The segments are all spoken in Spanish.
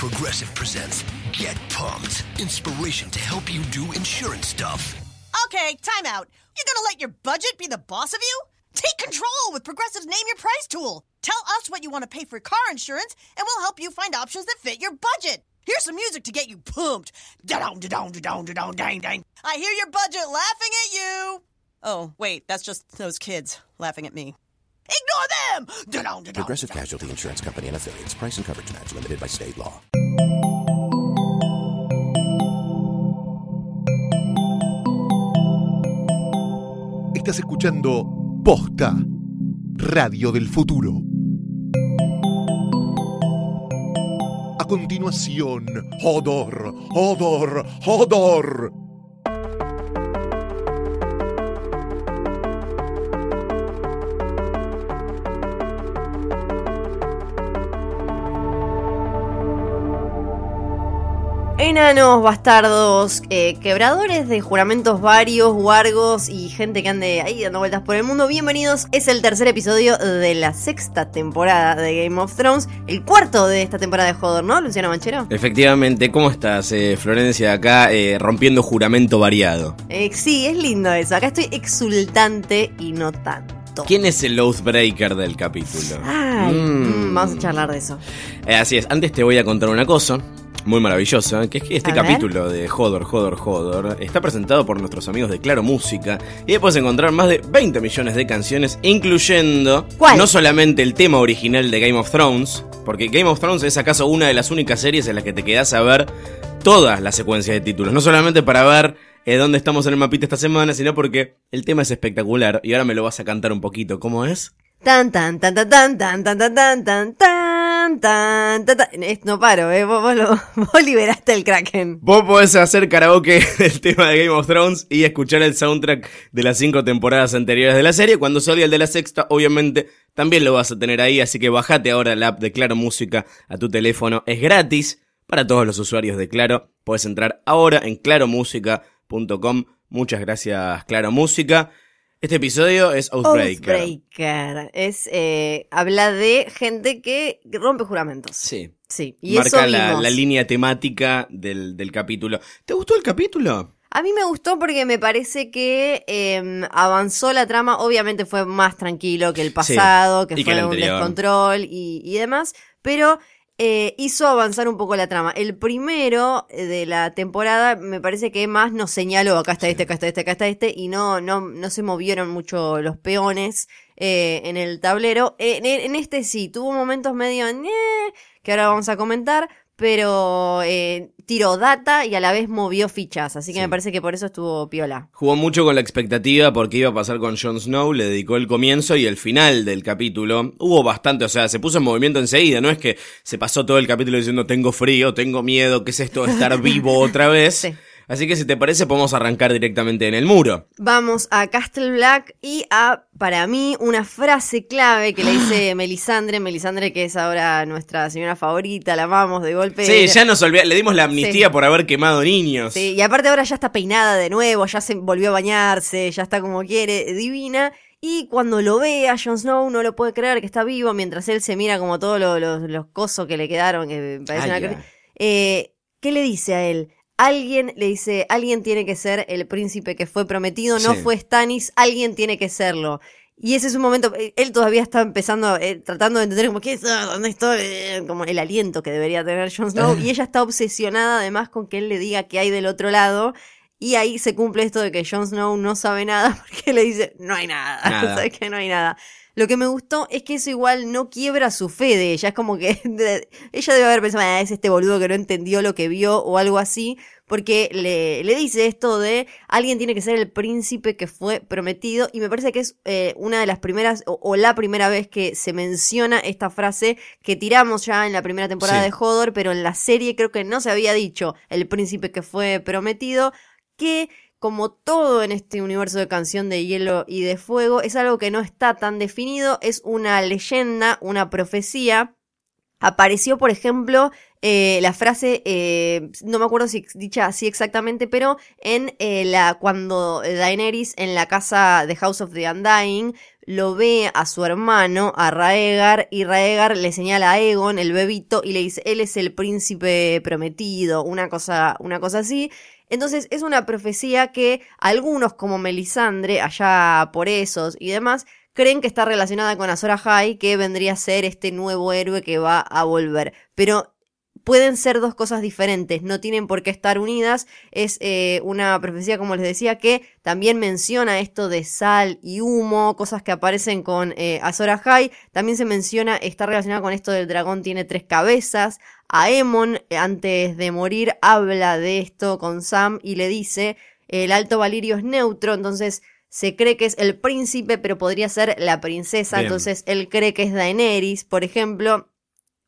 Progressive presents Get Pumped. Inspiration to help you do insurance stuff. Okay, time out. You're gonna let your budget be the boss of you? Take control with Progressive's Name Your Price tool. Tell us what you want to pay for car insurance, and we'll help you find options that fit your budget. Here's some music to get you pumped. Da-dong, da-dong, da-dong, da-dong, dang, dang. I hear your budget laughing at you. Oh, wait, that's just those kids laughing at me. Ignore them! Progressive. Casualty Insurance Company and affiliates. Price and coverage match limited by state law. Estás escuchando Posta, Radio del Futuro. A continuación, Hodor, Hodor, Hodor. Enanos, bastardos, eh, quebradores de juramentos varios, wargos y gente que ande ahí dando vueltas por el mundo. Bienvenidos, es el tercer episodio de la sexta temporada de Game of Thrones, el cuarto de esta temporada de Hodor, ¿no, Luciano Manchero? Efectivamente, ¿cómo estás, eh, Florencia? Acá eh, rompiendo juramento variado. Sí, es lindo eso. Acá estoy exultante y no tanto. ¿Quién es el Oathbreaker del capítulo? Ay, Mm. mm, vamos a charlar de eso. Eh, así es, antes te voy a contar una cosa muy maravillosa, que es que este A ver. capítulo de Hodor, Hodor, Hodor está presentado por nuestros amigos de Claro Música y ahí puedes encontrar más de 20 millones de canciones, incluyendo ¿Cuál? no solamente el tema original de Game of Thrones, porque Game of Thrones es acaso una de las únicas series en las que te quedas a ver toda la secuencia de títulos, no solamente para ver eh, dónde estamos en el mapita esta semana, sino porque el tema es espectacular y ahora me lo vas a cantar un poquito, ¿cómo es? Tan tan tan tan tan tan tan tan tan tan No paro, eh. Vos, liberaste el Kraken. Vos podés hacer karaoke del tema de Game of Thrones y escuchar el soundtrack de las cinco temporadas anteriores de la serie. Cuando salga el de la sexta, obviamente también lo vas a tener ahí, así que bajate ahora la app de Claro Música a tu teléfono. Es gratis para todos los usuarios de Claro. Puedes entrar ahora en claromúsica.com. Muchas gracias, Claro Música. Este episodio es Outbreaker. Oathbreaker. Es, eh, habla de gente que rompe juramentos. Sí. Sí. Y Marca eso la, la línea temática del, del capítulo. ¿Te gustó el capítulo? A mí me gustó porque me parece que eh, avanzó la trama. Obviamente fue más tranquilo que el pasado, que y fue un descontrol y, y demás. Pero eh, hizo avanzar un poco la trama. El primero eh, de la temporada me parece que más nos señaló acá está este, acá está este, acá está este. Y no, no, no se movieron mucho los peones eh, en el tablero. En, en este sí, tuvo momentos medio... Que ahora vamos a comentar. Pero eh, tiró data y a la vez movió fichas. Así que Sí. me parece que por eso estuvo piola. Jugó mucho con la expectativa porque iba a pasar con Jon Snow, le dedicó el comienzo y el final del capítulo. Hubo bastante, o sea, se puso en movimiento enseguida, no es que se pasó todo el capítulo diciendo tengo frío, tengo miedo, ¿qué es esto de estar vivo otra vez? Sí. Así que si te parece podemos arrancar directamente en el muro. Vamos a Castle Black y a, para mí, una frase clave que le dice Melisandre. Melisandre, que es ahora nuestra señora favorita, la amamos de golpe. Sí, ya nos olvidamos, le dimos la amnistía Sí. por haber quemado niños. Sí, y aparte ahora ya está peinada de nuevo, ya se volvió a bañarse, ya está como quiere, divina. Y cuando lo ve a Jon Snow no lo puede creer que está vivo, mientras él se mira como todos los, los, los cosos que le quedaron, que parecen Ay, una... Eh, ¿Qué le dice a él? Alguien le dice, alguien tiene que ser el príncipe que fue prometido, no Sí. fue Stannis, alguien tiene que serlo. Y ese es un momento, eh, él todavía está empezando, eh, tratando de entender como, ¿qué es? Ah, ¿Dónde estoy? Eh, Como el aliento que debería tener Jon Snow. y ella está obsesionada además con que él le diga qué hay del otro lado. Y ahí se cumple esto de que Jon Snow no sabe nada porque le dice, no hay nada. Nada. ¿Sabes que no hay nada? Lo que me gustó es que eso igual no quiebra su fe de ella. Es como que de- ella debe haber pensado, "Ah, es este boludo que no entendió lo que vio o algo así. Porque le, le dice esto de alguien tiene que ser el príncipe que fue prometido. Y me parece que es eh, una de las primeras, o, o la primera vez que se menciona esta frase que tiramos ya en la primera temporada Sí. de Hodor, pero en la serie creo que no se había dicho el príncipe que fue prometido. Que como todo en este universo de canción de hielo y de fuego, es algo que no está tan definido, es una leyenda, una profecía. Apareció, por ejemplo, eh, la frase, eh, no me acuerdo si dicha así exactamente, pero en eh, la cuando Daenerys en la casa de House of the Undying lo ve a su hermano, a Raegar, y Raegar le señala a Aegon, el bebito, y le dice, él es el príncipe prometido, una cosa, una cosa así. Entonces es una profecía que algunos como Melisandre, allá por esos y demás, creen que está relacionada con Azor Ahai, que vendría a ser este nuevo héroe que va a volver. Pero pueden ser dos cosas diferentes, no tienen por qué estar unidas. Es eh, una profecía, como les decía, que también menciona esto de sal y humo, cosas que aparecen con eh, Azor Ahai. También se menciona, está relacionada con esto del dragón tiene tres cabezas. Aemon, eh, antes de morir, habla de esto con Sam y le dice, el alto valirio es neutro, entonces se cree que es el príncipe, pero podría ser la princesa, Bien. entonces él cree que es Daenerys, por ejemplo.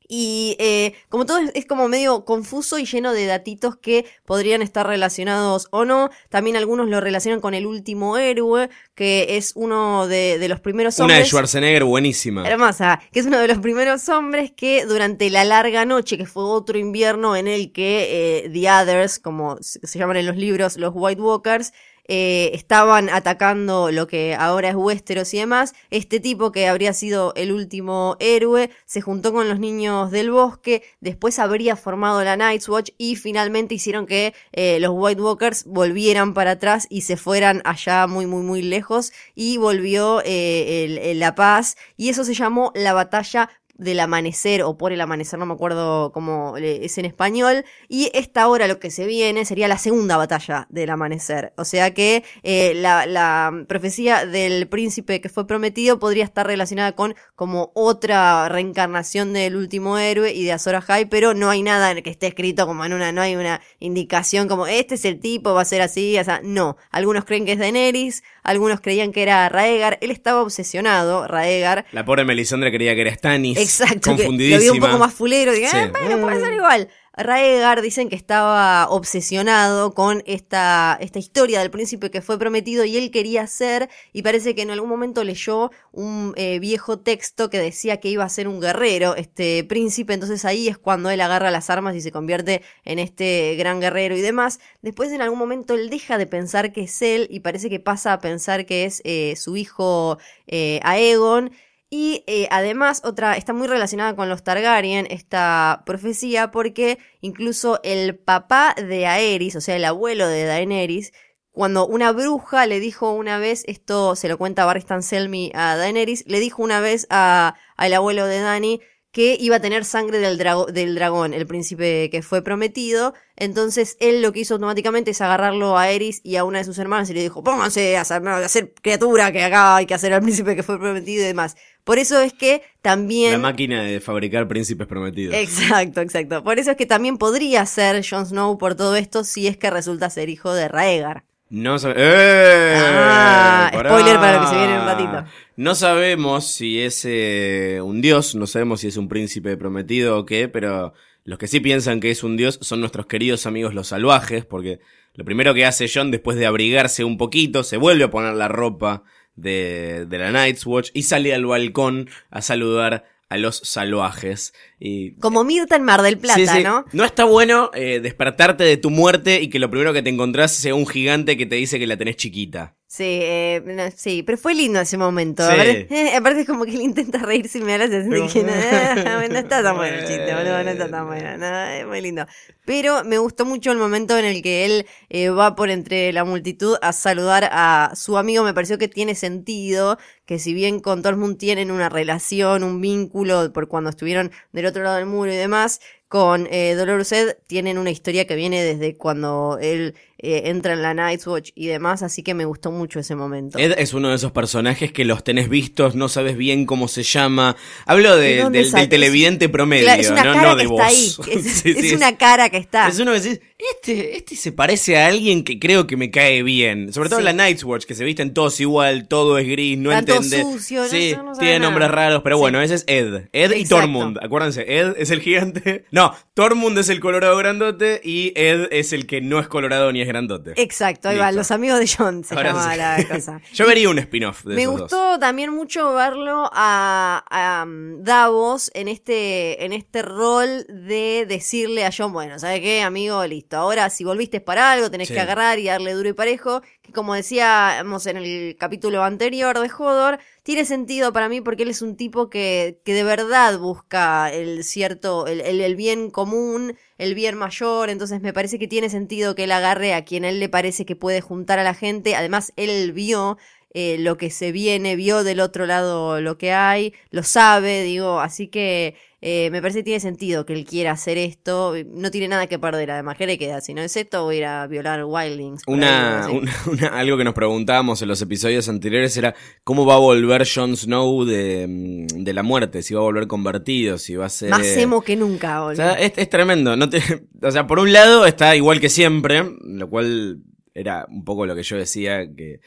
Y eh, como todo es, es como medio confuso y lleno de datitos que podrían estar relacionados o no. También algunos lo relacionan con el último héroe, que es uno de, de los primeros Una de hombres. Schwarzenegger buenísima. Hermosa, que es uno de los primeros hombres que durante la larga noche, que fue otro invierno en el que eh, The Others, como se llaman en los libros, los White Walkers, eh, estaban atacando lo que ahora es Westeros y demás. Este tipo que habría sido el último héroe se juntó con los niños del bosque, después habría formado la Night's Watch y finalmente hicieron que eh, los White Walkers volvieran para atrás y se fueran allá muy muy muy lejos y volvió eh, la paz y eso se llamó la batalla del amanecer o por el amanecer, no me acuerdo cómo es en español. Y esta hora lo que se viene sería la segunda batalla del amanecer. O sea que eh, la, la profecía del príncipe que fue prometido podría estar relacionada con como otra reencarnación del último héroe y de Azor Ahai, pero no hay nada que esté escrito como en una, no hay una indicación como este es el tipo, va a ser así, o sea, no. Algunos creen que es Daenerys, algunos creían que era Raegar, él estaba obsesionado, Raegar, La pobre Melisandre creía que era Stannis. Exacto, que lo vi un poco más fulero. Dije, Sí. "Eh, bueno, puede ser igual. Raegar dicen que estaba obsesionado con esta, esta historia del príncipe que fue prometido y él quería ser, y parece que en algún momento leyó un eh, viejo texto que decía que iba a ser un guerrero, este príncipe, entonces ahí es cuando él agarra las armas y se convierte en este gran guerrero y demás. Después en algún momento él deja de pensar que es él y parece que pasa a pensar que es eh, su hijo eh, Aegon. Y eh, además, otra, está muy relacionada con los Targaryen, esta profecía, porque incluso el papá de Aerys, o sea, el abuelo de Daenerys, cuando una bruja le dijo una vez, esto se lo cuenta Barristan Selmy a Daenerys, le dijo una vez a- al abuelo de Dani que iba a tener sangre del, drago- del dragón, el príncipe que fue prometido. Entonces él lo que hizo automáticamente es agarrarlo a Eris y a una de sus hermanas y le dijo, pónganse a hacer, a hacer criatura que acá hay que hacer al príncipe que fue prometido y demás. Por eso es que también... La máquina de fabricar príncipes prometidos. Exacto, exacto. Por eso es que también podría ser Jon Snow por todo esto si es que resulta ser hijo de Raegar. No ¡Eh! Ah, Pará. spoiler para lo que se viene en un ratito. No sabemos si es eh, un dios, no sabemos si es un príncipe prometido o qué, pero los que sí piensan que es un dios son nuestros queridos amigos los salvajes, porque lo primero que hace John después de abrigarse un poquito, se vuelve a poner la ropa de, de la Night's Watch y sale al balcón a saludar a los salvajes. Y Como Mirta en Mar del Plata, Sí, sí. ¿no? No está bueno eh, despertarte de tu muerte y que lo primero que te encontrás sea un gigante que te dice que la tenés chiquita. Sí, eh, no, sí, pero fue lindo ese momento. Sí. Aparte, eh, aparte es como que él intenta reírse y me da la sensación que no, eh, no está tan bueno el chiste, boludo, no está tan bueno, no, es muy lindo. Pero me gustó mucho el momento en el que él eh, va por entre la multitud a saludar a su amigo, me pareció que tiene sentido, que si bien con Tormund tienen una relación, un vínculo por cuando estuvieron del otro lado del muro y demás, con eh, Dolorous Ed tienen una historia que viene desde cuando él eh, entra en la Night's Watch y demás, así que me gustó mucho ese momento. Ed es uno de esos personajes que los tenés vistos, no sabes bien cómo se llama. Hablo de- ¿De dónde del, televidente promedio, Claro, es una no, cara no que de está vos. ahí. Es, Sí, es sí, una cara que está. Es uno que decís, este, este se parece a alguien que creo que me cae bien. Sobre todo Sí. en la Night's Watch, que se visten todos igual, todo es gris, no Está entendés. sucio, sí, no tiene nada. nombres raros, pero bueno, ese es Ed. Ed y. Tormund. Acuérdense, Ed es el gigante. No, No, Tormund es el colorado grandote y Ed es el que no es colorado ni es grandote. Exacto, ahí va, los amigos de John se Ahora llama la cosa. Yo vería un spin-off de Me esos gustó dos. también mucho verlo a, a, um, Davos en este, en este rol de decirle a John, bueno, ¿sabes qué, amigo? Listo. Ahora, si volviste para algo, tenés Sí. que agarrar y darle duro y parejo. Que como decíamos en el capítulo anterior de Hodor, tiene sentido para mí porque él es un tipo que, que de verdad busca el cierto, el, el- bien común, el bien mayor. Entonces me parece que tiene sentido que él agarre a quien él le parece que puede juntar a la gente. Además, él vio eh, lo que se viene, vio del otro lado lo que hay, lo sabe, digo, así que eh, me parece que tiene sentido que él quiera hacer esto, no tiene nada que perder, además, ¿qué le queda? Si no es esto, voy a ir a violar Wildlings. por ahí, Una, una- una- algo que nos preguntábamos en los episodios anteriores era cómo va a volver Jon Snow de, mm, de la muerte, si va a volver convertido, si va a ser... Más emo que nunca, O sea, es, es tremendo. No te, o sea, por un lado está igual que siempre, lo cual era un poco lo que yo decía que...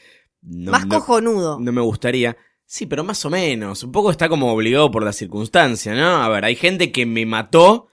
No, Más no- cojonudo. no me gustaría. Sí, pero más o menos. Un poco está como obligado por la circunstancia, ¿no? A ver, hay gente que me mató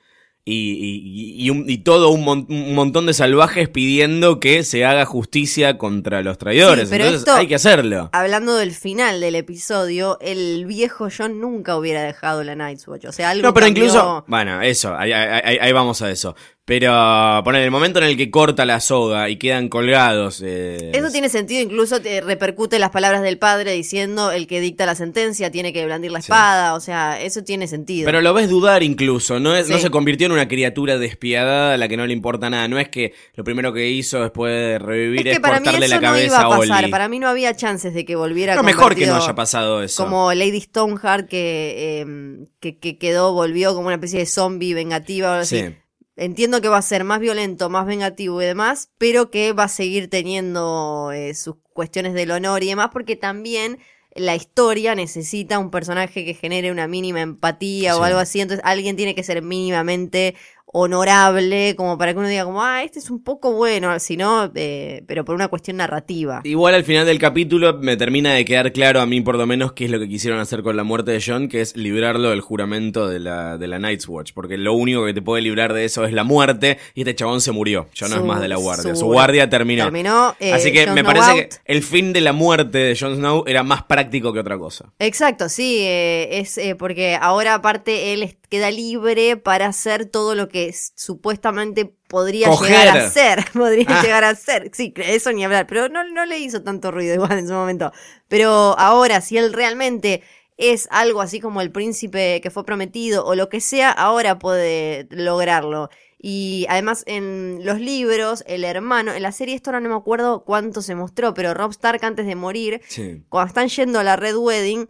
y, y- y un- y todo un, mon- un montón de salvajes pidiendo que se haga justicia contra los traidores. Sí, pero Entonces esto- hay que hacerlo. Hablando del final del episodio, el viejo John nunca hubiera dejado la Night's Watch. O sea, algo No, pero cambió. incluso. Bueno, eso, ahí, ahí- ahí- ahí vamos a eso. Pero, poner el momento en el que corta la soga y quedan colgados. eh, Eso tiene sentido, incluso te repercute las palabras del padre diciendo el que dicta la sentencia tiene que blandir la Sí. espada, o sea, eso tiene sentido. Pero lo ves dudar incluso, no, es, no Sí. se convirtió en una criatura despiadada a la que no le importa nada. No es que lo primero que hizo después de revivir es es, que para mí cortarle eso la no cabeza iba a pasar, Oli. para mí no había chances de que volviera No, mejor que no haya pasado eso. Como Lady Stoneheart que, eh, que, que quedó, volvió como una especie de zombie vengativa o algo así. Sí. Entiendo que va a ser más violento, más vengativo y demás, pero que va a seguir teniendo eh, sus cuestiones del honor y demás, porque también la historia necesita un personaje que genere una mínima empatía o algo así, entonces alguien tiene que ser mínimamente honorable, como para que uno diga como, ah, este es un poco bueno, si no, eh, pero por una cuestión narrativa. Igual al final del capítulo me termina de quedar claro a mí por lo menos qué es lo que quisieron hacer con la muerte de John, que es librarlo del juramento de la, de la Night's Watch, porque lo único que te puede librar de eso es la muerte y este chabón se murió, ya no Su- es más de la guardia, su, su- guardia terminó. terminó, eh, Así que me Snow parece out. que el fin de la muerte de Jon Snow era más práctico que otra cosa. Exacto, sí, eh, es eh, porque ahora aparte él es- queda libre para hacer todo lo que supuestamente podría Coger. llegar a ser, podría Ah. llegar a ser, sí, eso ni hablar, pero no, no le hizo tanto ruido igual en su momento. Pero ahora, si él realmente es algo así como el príncipe que fue prometido o lo que sea, ahora puede lograrlo. Y además en los libros, el hermano, en la serie esto ahora no me acuerdo cuánto se mostró, pero Rob Stark antes de morir Sí. cuando están yendo a la Red Wedding,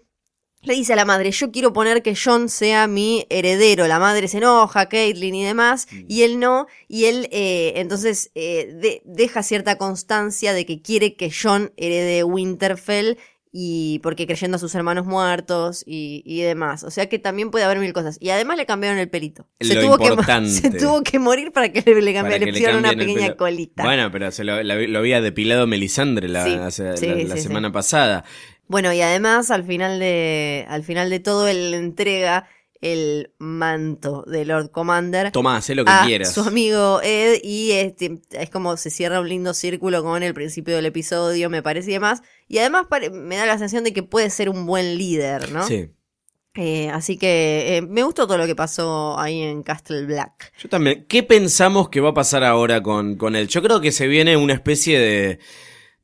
le dice a la madre, yo quiero poner que John sea mi heredero. La madre se enoja, Caitlyn y demás, y él no, y él eh, entonces eh, de- deja cierta constancia de que quiere que John herede Winterfell. Y porque creyendo a sus hermanos muertos y, y demás. O sea que también puede haber mil cosas. Y además le cambiaron el pelito. Se, Lo tuvo que, se tuvo que morir para que le, le, que pusieran una pequeña colita. Bueno, pero se lo, había depilado Melisandre la, Sí, hace- sí, la- sí, semana pasada. Bueno, y además al final de, al final de todo él le entrega el manto de Lord Commander Tomás, lo que a quieras. su amigo Ed y este, es como se cierra un lindo círculo con el principio del episodio, me parece y demás. Y además me da la sensación de que puede ser un buen líder, ¿no? Sí. Eh, así que eh, me gustó todo lo que pasó ahí en Castle Black. Yo también. ¿Qué pensamos que va a pasar ahora con, con él? Yo creo que se viene una especie de.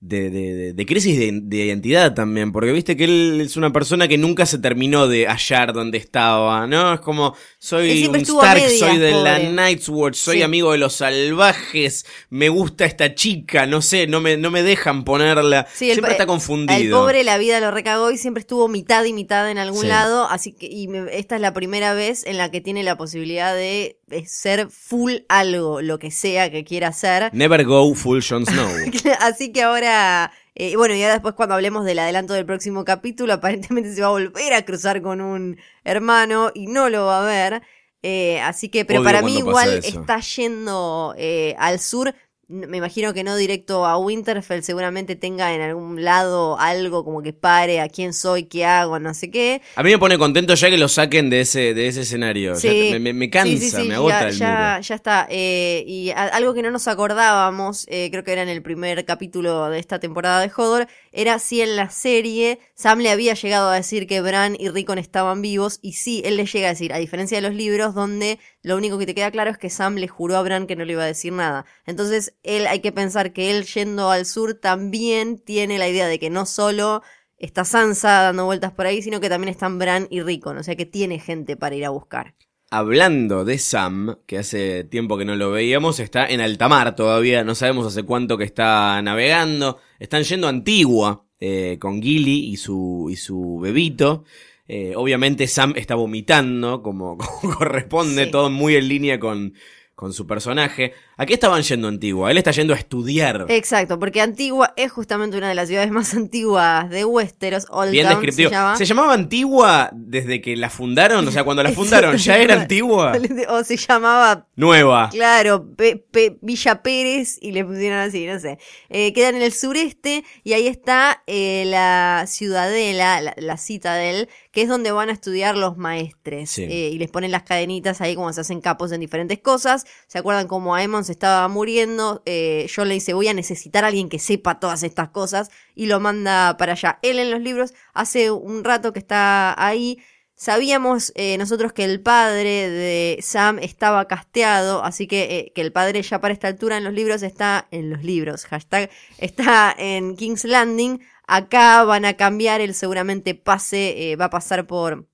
De, de- de- de crisis de, de identidad también, porque viste que él es una persona que nunca se terminó de hallar donde estaba, ¿no? Es como, soy un Stark, medias, soy de la. Night's Watch, soy Sí. amigo de los salvajes, me gusta esta chica, no sé, no me, no me dejan ponerla. Sí, el Siempre po- está El confundido. pobre la vida lo recagó y siempre estuvo mitad y mitad en algún Sí. lado, así que y me- esta es la primera vez en la que tiene la posibilidad de, de ser full algo, lo que sea que quiera hacer. Never go full Jon Snow. Así que ahora, eh, bueno, y ahora después cuando hablemos del adelanto del próximo capítulo, aparentemente se va a volver a cruzar con un hermano y no lo va a ver. Eh, así que, pero para mí igual eso. está yendo eh, al sur me imagino que no directo a Winterfell, seguramente tenga en algún lado algo como que pare a quién soy, qué hago, no sé qué. A mí me pone contento ya que lo saquen de ese, de ese escenario. Sí. me, me- me cansa, Sí, sí, sí, me agota ya, el ya, muro. ya está. Eh, y a- algo que no nos acordábamos, eh, creo que era en el primer capítulo de esta temporada de Hodor, era si en la serie Sam le había llegado a decir que Bran y Rickon estaban vivos, y sí, él le llega a decir, a diferencia de los libros, donde lo único que te queda claro es que Sam le juró a Bran que no le iba a decir nada. Entonces, él hay que pensar que él yendo al sur también tiene la idea de que no solo está Sansa dando vueltas por ahí, sino que también están Bran y Rickon, o sea que tiene gente para ir a buscar. Hablando de Sam, que hace tiempo que no lo veíamos, está en alta mar todavía, no sabemos hace cuánto que está navegando. Están yendo a Antigua eh, con Gilly y su, y su bebito. Eh, obviamente Sam está vomitando, como, como corresponde, Sí. todo muy en línea con, con su personaje. ¿A qué estaban yendo a Antigua? Él está yendo a estudiar. Exacto, porque Antigua es justamente una de las ciudades más antiguas de Westeros. Old Bien Town descriptivo. se llama. llamaba Antigua desde que la fundaron? O sea, cuando la fundaron, ¿ya era Antigua? o se llamaba, Nueva. claro, Pe- Pe- Villa Pérez y le pusieron así, no sé. Eh, quedan en el sureste y ahí está eh, la ciudadela, la, la citadel, que es donde van a estudiar los maestres. Sí. Eh, y les ponen las cadenitas ahí como se hacen capos en diferentes cosas. ¿Se acuerdan cómo Aemon estaba muriendo? Eh, John le dice, voy a necesitar a alguien que sepa todas estas cosas y lo manda para allá. Él en los libros hace un rato que está ahí. Sabíamos eh, nosotros que el padre de Sam estaba casteado, así que eh, que el padre ya para esta altura en los libros está en los libros, hashtag, está en King's Landing. Acá van a cambiar, él seguramente pase, eh, va a pasar por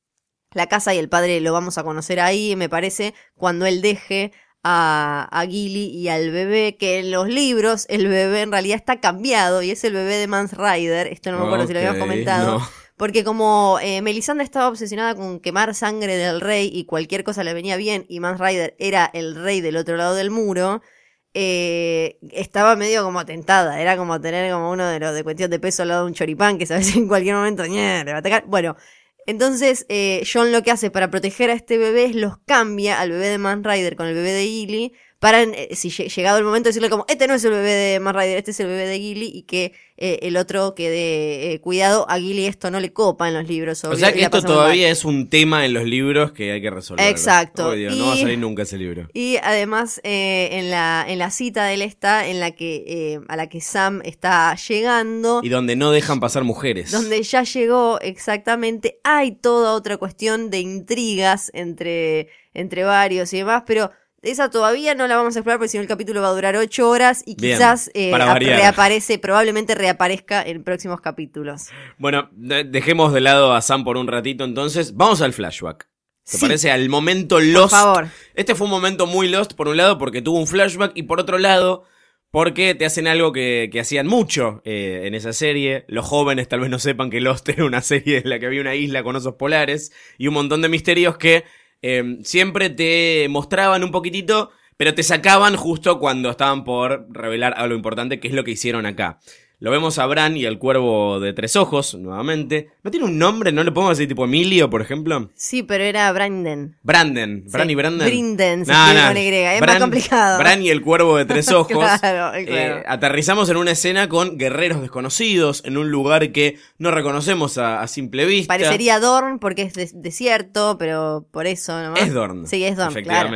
la casa y el padre lo vamos a conocer ahí, me parece, cuando él deje a, a Gilly y al bebé, que en los libros el bebé en realidad está cambiado y es el bebé de Mans Rider, esto no me acuerdo si lo habíamos comentado. no. Porque como eh, Melisandre estaba obsesionada con quemar sangre del rey y cualquier cosa le venía bien, y Mans Rider era el rey del otro lado del muro, eh, estaba medio como tentada. Era como tener como uno de los de cuestión de peso al lado de un choripán que sabes en cualquier momento le va a atacar. Bueno, entonces eh, John lo que hace para proteger a este bebé es los cambia al bebé de Mans Rider con el bebé de Gilly para, eh, si lle- llegado el momento, decirle como, este no es el bebé de Rider, este es el bebé de Gilly y que eh, el otro quede eh, cuidado. A Gilly esto no le copa en los libros. O obvio, sea y que esto mal. todavía es un tema en los libros que hay que resolver. Exacto. Dios, No va a Y- salir nunca ese libro. Y además en, la, en la cita de él está en la que a la que Sam está llegando, Y donde no dejan pasar mujeres. donde ya llegó exactamente, hay toda otra cuestión de intrigas entre, entre varios y demás, pero esa todavía no la vamos a explorar porque si no el capítulo va a durar ocho horas y Bien, quizás eh, reaparece, probablemente reaparezca en próximos capítulos. Bueno, de- dejemos de lado a Sam por un ratito entonces. Vamos al flashback. ¿Te Sí. parece? Al momento Por Lost. favor. Este fue un momento muy Lost, por un lado, porque tuvo un flashback, y por otro lado, porque te hacen algo que, que hacían mucho eh, en esa serie. Los jóvenes tal vez no sepan que Lost era una serie en la que había una isla con osos polares y un montón de misterios que eh, siempre te mostraban un poquitito, pero te sacaban justo cuando estaban por revelar algo importante, que es lo que hicieron acá. Lo vemos a Bran y al cuervo de tres ojos, nuevamente. ¿No tiene un nombre? ¿No le podemos decir tipo Emilio, por ejemplo? Sí, pero era Brandon. Branden. Bran Sí, y Branden. Brinden, Nah, escribe nah. con Y, es más complicado. Bran y el cuervo de tres ojos. Claro, Eh, claro. aterrizamos en una escena con guerreros desconocidos, en un lugar que no reconocemos a, a simple vista. Parecería Dorn porque es des- desierto, pero por eso nomás. Es Dorn. Sí, es Dorn, claro.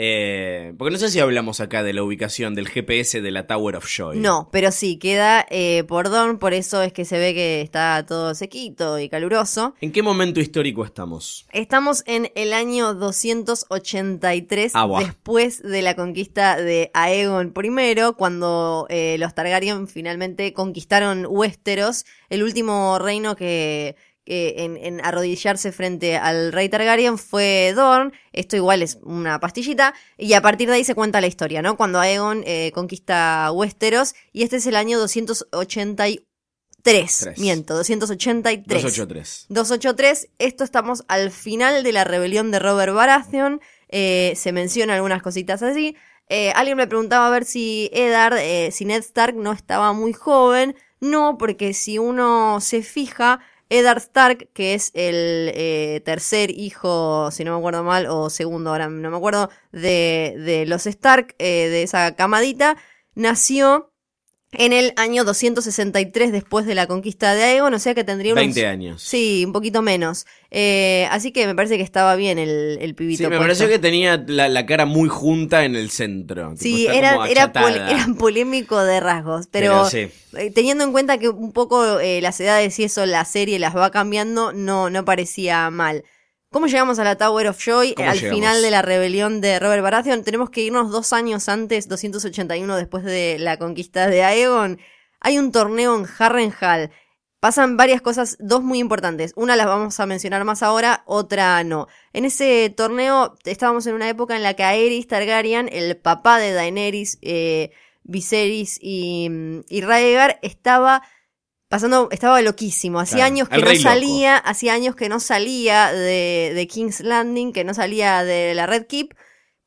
Eh, porque no sé si hablamos acá de la ubicación del GPS de la Tower of Joy. No, pero sí, queda eh, por Dorn, por eso es que se ve que está todo sequito y caluroso. ¿En qué momento histórico estamos? Estamos en el año 283, Ah, después de la conquista de Aegon I, cuando eh, los Targaryen finalmente conquistaron Westeros, el último reino que, que en, en arrodillarse frente al rey Targaryen fue Dorn. Esto igual es una pastillita. Y a partir de ahí se cuenta la historia, ¿no? Cuando Aegon eh, conquista Westeros. Y este es el año 283. Tres. Miento, 283. 283. 283, esto estamos al final de la rebelión de Robert Baratheon, eh, se menciona algunas cositas así. Eh, alguien me preguntaba a ver si Eddard, eh, si Ned Stark no estaba muy joven. No, porque si uno se fija, Eddard Stark, que es el eh, tercer hijo, si no me acuerdo mal, o segundo, ahora no me acuerdo, de, de los Stark, eh, de esa camadita, nació en el año 263 después de la conquista de Aegon, o sea que tendría unos... 20 años. Sí, un poquito menos. Eh, así que me parece que estaba bien el, el pibito. Sí, me puesto. pareció que tenía la, la cara muy junta en el centro. Sí, era, era, pol- era polémico de rasgos, pero, Pero sí. eh, teniendo en cuenta que un poco eh, las edades y eso la serie las va cambiando, no, no parecía mal. ¿Cómo llegamos a la Tower of Joy? ¿Cómo Al llegamos? final de la rebelión de Robert Baratheon, tenemos que irnos dos años antes, 281 después de la conquista de Aegon. Hay un torneo en Harrenhal. Pasan varias cosas, dos muy importantes. Una las vamos a mencionar más ahora, otra no. En ese torneo estábamos en una época en la que Aerys Targaryen, el papá de Daenerys, eh, Viserys y, y Rhaegar, estaba pasando, estaba loquísimo. Hacía Claro, años que no salía, hacía años que no salía de, de King's Landing, que no salía de la Red Keep.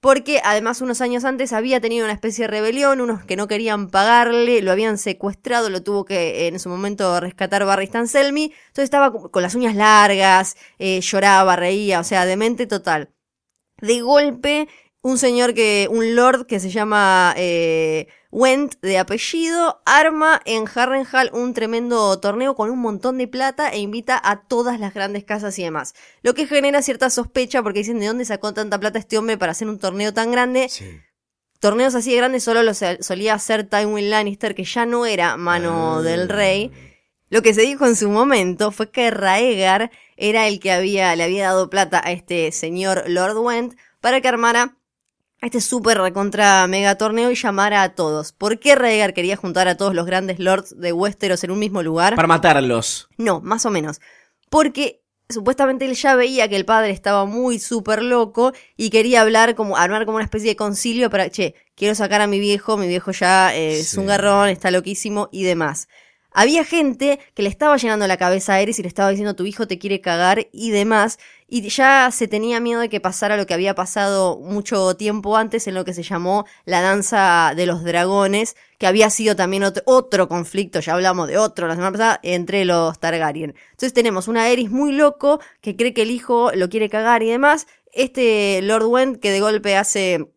Porque además unos años antes había tenido una especie de rebelión, unos que no querían pagarle, lo habían secuestrado, lo tuvo que en su momento rescatar Barry Selmy. Entonces estaba con con las uñas largas, eh, lloraba, reía, o sea, demente total. De golpe, un señor que, un lord que se llama eh, Went de apellido, arma en Harrenhal un tremendo torneo con un montón de plata e invita a todas las grandes casas y demás. Lo que genera cierta sospecha porque dicen de dónde sacó tanta plata este hombre para hacer un torneo tan grande. Sí. Torneos así de grandes solo los solía hacer Tywin Lannister, que ya no era mano Ah. del rey. Lo que se dijo en su momento fue que Raegar era el que había, le había dado plata a este señor Lord Went para que armara este súper recontra mega torneo y llamara a todos. ¿Por qué Raegar quería juntar a todos los grandes lords de Westeros en un mismo lugar? Para matarlos. No, más o menos. Porque supuestamente él ya veía que el padre estaba muy súper loco y quería hablar como, armar como una especie de concilio para, che, quiero sacar a mi viejo, mi viejo ya eh, es un garrón, está loquísimo y demás. Había gente que le estaba llenando la cabeza a Eris y le estaba diciendo tu hijo te quiere cagar y demás. Y ya se tenía miedo de que pasara lo que había pasado mucho tiempo antes en lo que se llamó la danza de los dragones, que había sido también otro, conflicto, ya hablamos de otro la semana pasada, entre los Targaryen. Entonces tenemos una Eris muy loco que cree que el hijo lo quiere cagar y demás. Este Lord Went que de golpe hace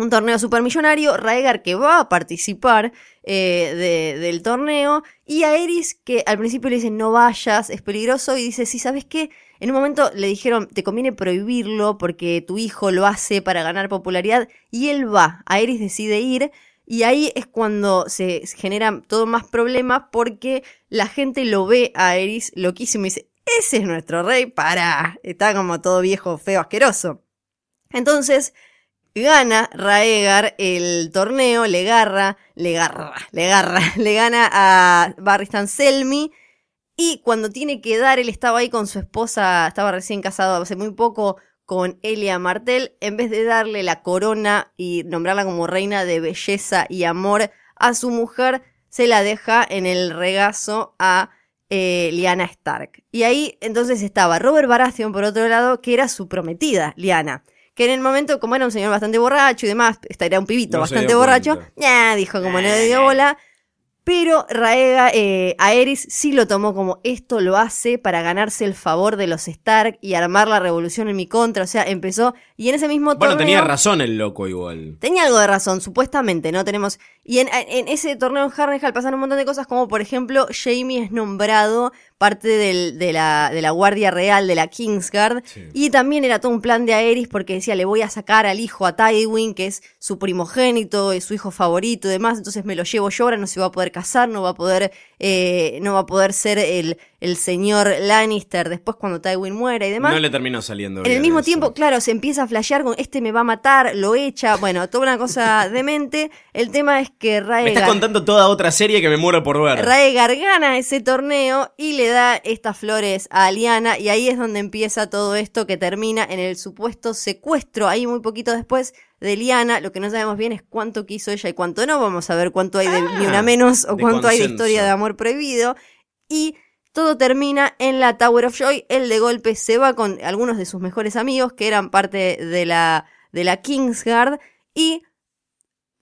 un torneo supermillonario, Raegar que va a participar eh, de- del torneo y a Eris que al principio le dicen no vayas, es peligroso y dice, sí, ¿sabes qué? En un momento le dijeron, te conviene prohibirlo porque tu hijo lo hace para ganar popularidad y él va, a Eris decide ir y ahí es cuando se genera todo más problema porque la gente lo ve a Eris loquísimo y dice, ese es nuestro rey, para, está como todo viejo, feo, asqueroso. Entonces, gana Raegar el torneo, le garra, le garra, le garra, le gana a Barristan Selmy. Y cuando tiene que dar, él estaba ahí con su esposa, estaba recién casado hace muy poco con Elia Martel, en vez de darle la corona y nombrarla como reina de belleza y amor a su mujer, se la deja en el regazo a eh, Lyanna Stark. Y ahí entonces estaba Robert Baratheon, por otro lado, que era su prometida, Lyanna. Que en el momento, como era un señor bastante borracho y demás, esta era un pibito No bastante borracho, ya dijo como no le dio bola. Pero Raega, eh, Aerys sí lo tomó como esto lo hace para ganarse el favor de los Stark y armar la revolución en mi contra. O sea, empezó. Y en ese mismo Bueno, torneo. tenía razón el loco igual. Tenía algo de razón, supuestamente, ¿no? Tenemos. Y en, en ese torneo en Harrenhal pasan un montón de cosas, como por ejemplo, Jamie es nombrado parte del- de, la, de la Guardia Real de la Kingsguard. Y también era todo un plan de Aerys porque decía, le voy a sacar al hijo a Tywin, que es su primogénito, es su hijo favorito y demás, entonces me lo llevo yo, ahora no se va a poder casar, no va a poder, eh, no va a poder ser el, el señor Lannister después cuando Tywin muera y demás. No le terminó saliendo En el mismo eso. tiempo, claro, se empieza a flashear con este me va a matar, lo echa, bueno, toda una cosa demente. El tema es que Me estás contando toda otra serie que me muero por ver. Raegar gana ese torneo y le da estas flores a Liana y ahí es donde empieza todo esto que termina en el supuesto secuestro, ahí muy poquito después de Liana. Lo que no sabemos bien es cuánto quiso ella y cuánto no. Vamos a ver cuánto hay de ni una menos o cuánto hay de historia de amor prohibido. Y todo termina en la Tower of Joy. Él de golpe se va con algunos de sus mejores amigos que eran parte de la, de la Kingsguard y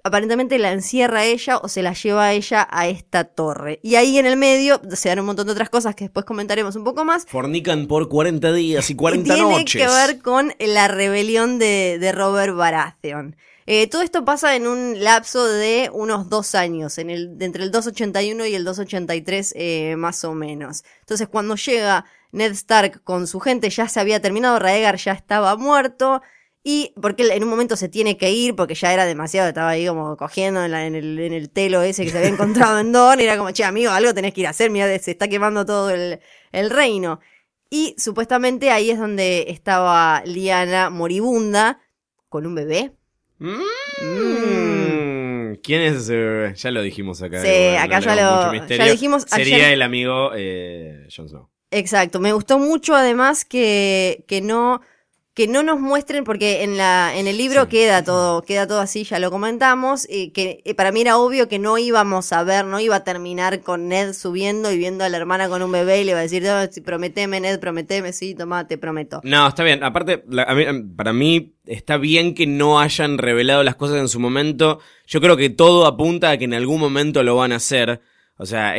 aparentemente la encierra a ella o se la lleva a ella a esta torre. Y ahí en el medio se dan un montón de otras cosas que después comentaremos un poco más. Fornican por 40 días y 40 tiene noches. que ver con la rebelión de, de Robert Baratheon. Eh, todo esto pasa en un lapso de unos dos años, en el, entre el 281 y el 283 eh, más o menos. Entonces cuando llega Ned Stark con su gente ya se había terminado, Raegar ya estaba muerto. Y porque en un momento se tiene que ir porque ya era demasiado, estaba ahí como cogiendo en, la- en el, en el telo ese que se había encontrado en Dorne. Y era como, che, amigo, algo tenés que ir a hacer, mira, se está quemando todo el, el reino. Y supuestamente ahí es donde estaba Liana moribunda con un bebé. Mm, ¿Quién es? eh, ya lo dijimos acá. Sí, acá ya lo- ya lo dijimos Sería ayer. el amigo eh, Jon Snow. Exacto, me gustó mucho además que, que no que no nos muestren porque en la en el libro Sí. queda todo queda todo así ya lo comentamos y que eh, para mí era obvio que no íbamos a ver no iba a terminar con Ned subiendo y viendo a la hermana con un bebé y le va a decir "No, sí, prometeme Ned prometeme sí toma te prometo No, está bien. Aparte, la- a mí- para mí está bien que no hayan revelado las cosas en su momento. Yo creo que todo apunta a que en algún momento lo van a hacer. O sea,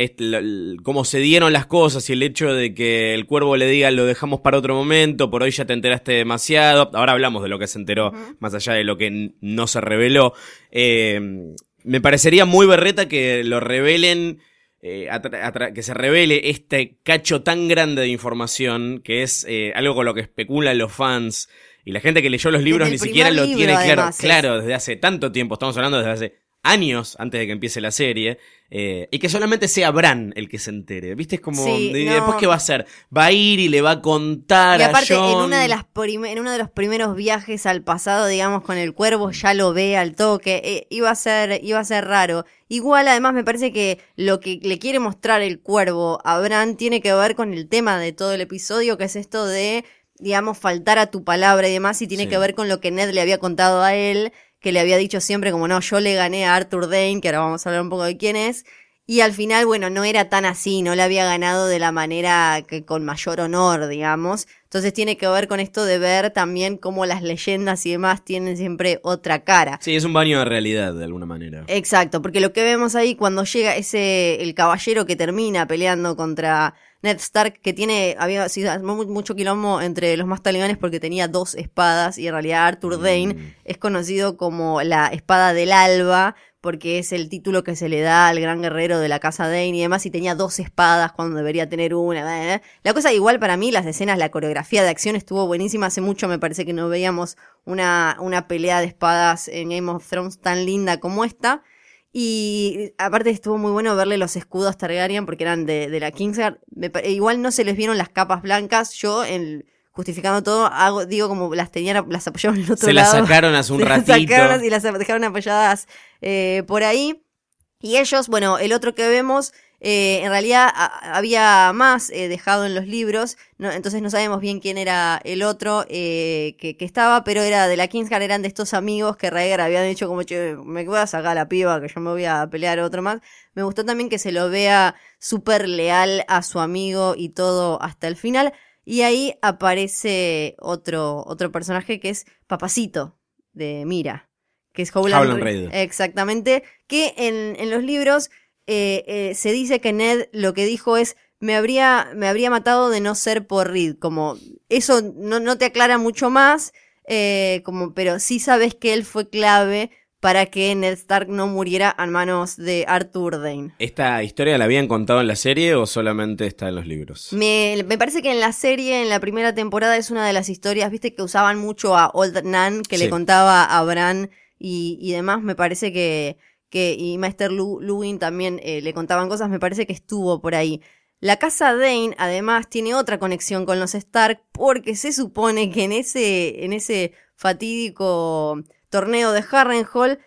cómo se dieron las cosas y el hecho de que el cuervo le diga lo dejamos para otro momento, por hoy ya te enteraste demasiado. Ahora hablamos de lo que se enteró, más allá de lo que no se reveló. Eh, me parecería muy berreta que lo revelen eh, que se revele este cacho tan grande de información, que es eh, algo con lo que especulan los fans y la gente que leyó los libros ni siquiera lo tiene claro, es. claro, desde hace tanto tiempo, estamos hablando desde hace años antes de que empiece la serie, eh, y que solamente sea Bran el que se entere, ¿viste? Es como, Sí, y no. después qué va a hacer? Va a ir y le va a contar y aparte a en una de las en uno de los primeros viajes al pasado digamos con el cuervo ya lo ve al toque eh, iba a ser iba a ser raro igual además me parece que lo que le quiere mostrar el cuervo a Bran tiene que ver con el tema de todo el episodio que es esto de digamos faltar a tu palabra y demás y tiene Sí. que ver con lo que Ned le había contado a él que le había dicho siempre como no yo le gané a Arthur Dane que ahora vamos a hablar un poco de quién es y al final, bueno, no era tan así, no le había ganado de la manera que con mayor honor, digamos. Entonces tiene que ver con esto de ver también cómo las leyendas y demás tienen siempre otra cara. Sí, es un baño de realidad, de alguna manera. Exacto, porque lo que vemos ahí cuando llega ese, el caballero que termina peleando contra Ned Stark, que tiene, había sido mu- mucho quilombo entre los más talibanes porque tenía dos espadas y en realidad Arthur Dane es conocido como la espada del alba porque es el título que se le da al gran guerrero de la casa Dane y demás, y tenía dos espadas cuando debería tener una. La cosa igual para mí, las escenas, la coreografía de acción estuvo buenísima, hace mucho me parece que no veíamos una, una pelea de espadas en Game of Thrones tan linda como esta. Y aparte estuvo muy bueno verle los escudos Targaryen porque eran de, de la Kingsguard. Pa- igual no se les vieron las capas blancas. Yo, en, justificando todo, hago, digo como las tenían, las apoyaban en otro Se lado. las sacaron hace un Se las ratito. sacaron y las dejaron apoyadas eh, por ahí. Y ellos, bueno, el otro que vemos, eh, en realidad a- había más eh, dejado en los libros, ¿no? entonces no sabemos bien quién era el otro eh, que, que estaba, pero era de la Kingsguard, eran de estos amigos que Rhaegar habían dicho como, che, me voy a sacar a la piba, que yo me voy a pelear otro más. Me gustó también que se lo vea súper leal a su amigo y todo hasta el final. Y ahí aparece otro, otro personaje que es Papacito de Mira, que es Howland, Howland Reed. Reed. Exactamente, que en, en los libros eh, eh, se dice que Ned lo que dijo es me habría, me habría matado de no ser por Reed, como eso no, no te aclara mucho más, eh, como, pero sí sabes que él fue clave para que Ned Stark no muriera a manos de Arthur Dane. ¿Esta historia la habían contado en la serie o solamente está en los libros? Me, me parece que en la serie, en la primera temporada, es una de las historias, viste, que usaban mucho a Old Nan, que Sí. le contaba a Bran y, y demás. Me parece que, que y Maester Lu- Luwin también eh, le contaban cosas, me parece que estuvo por ahí. La casa Dane, además, tiene otra conexión con los Stark, porque se supone que en ese, en ese fatídico torneo de Harrenhal,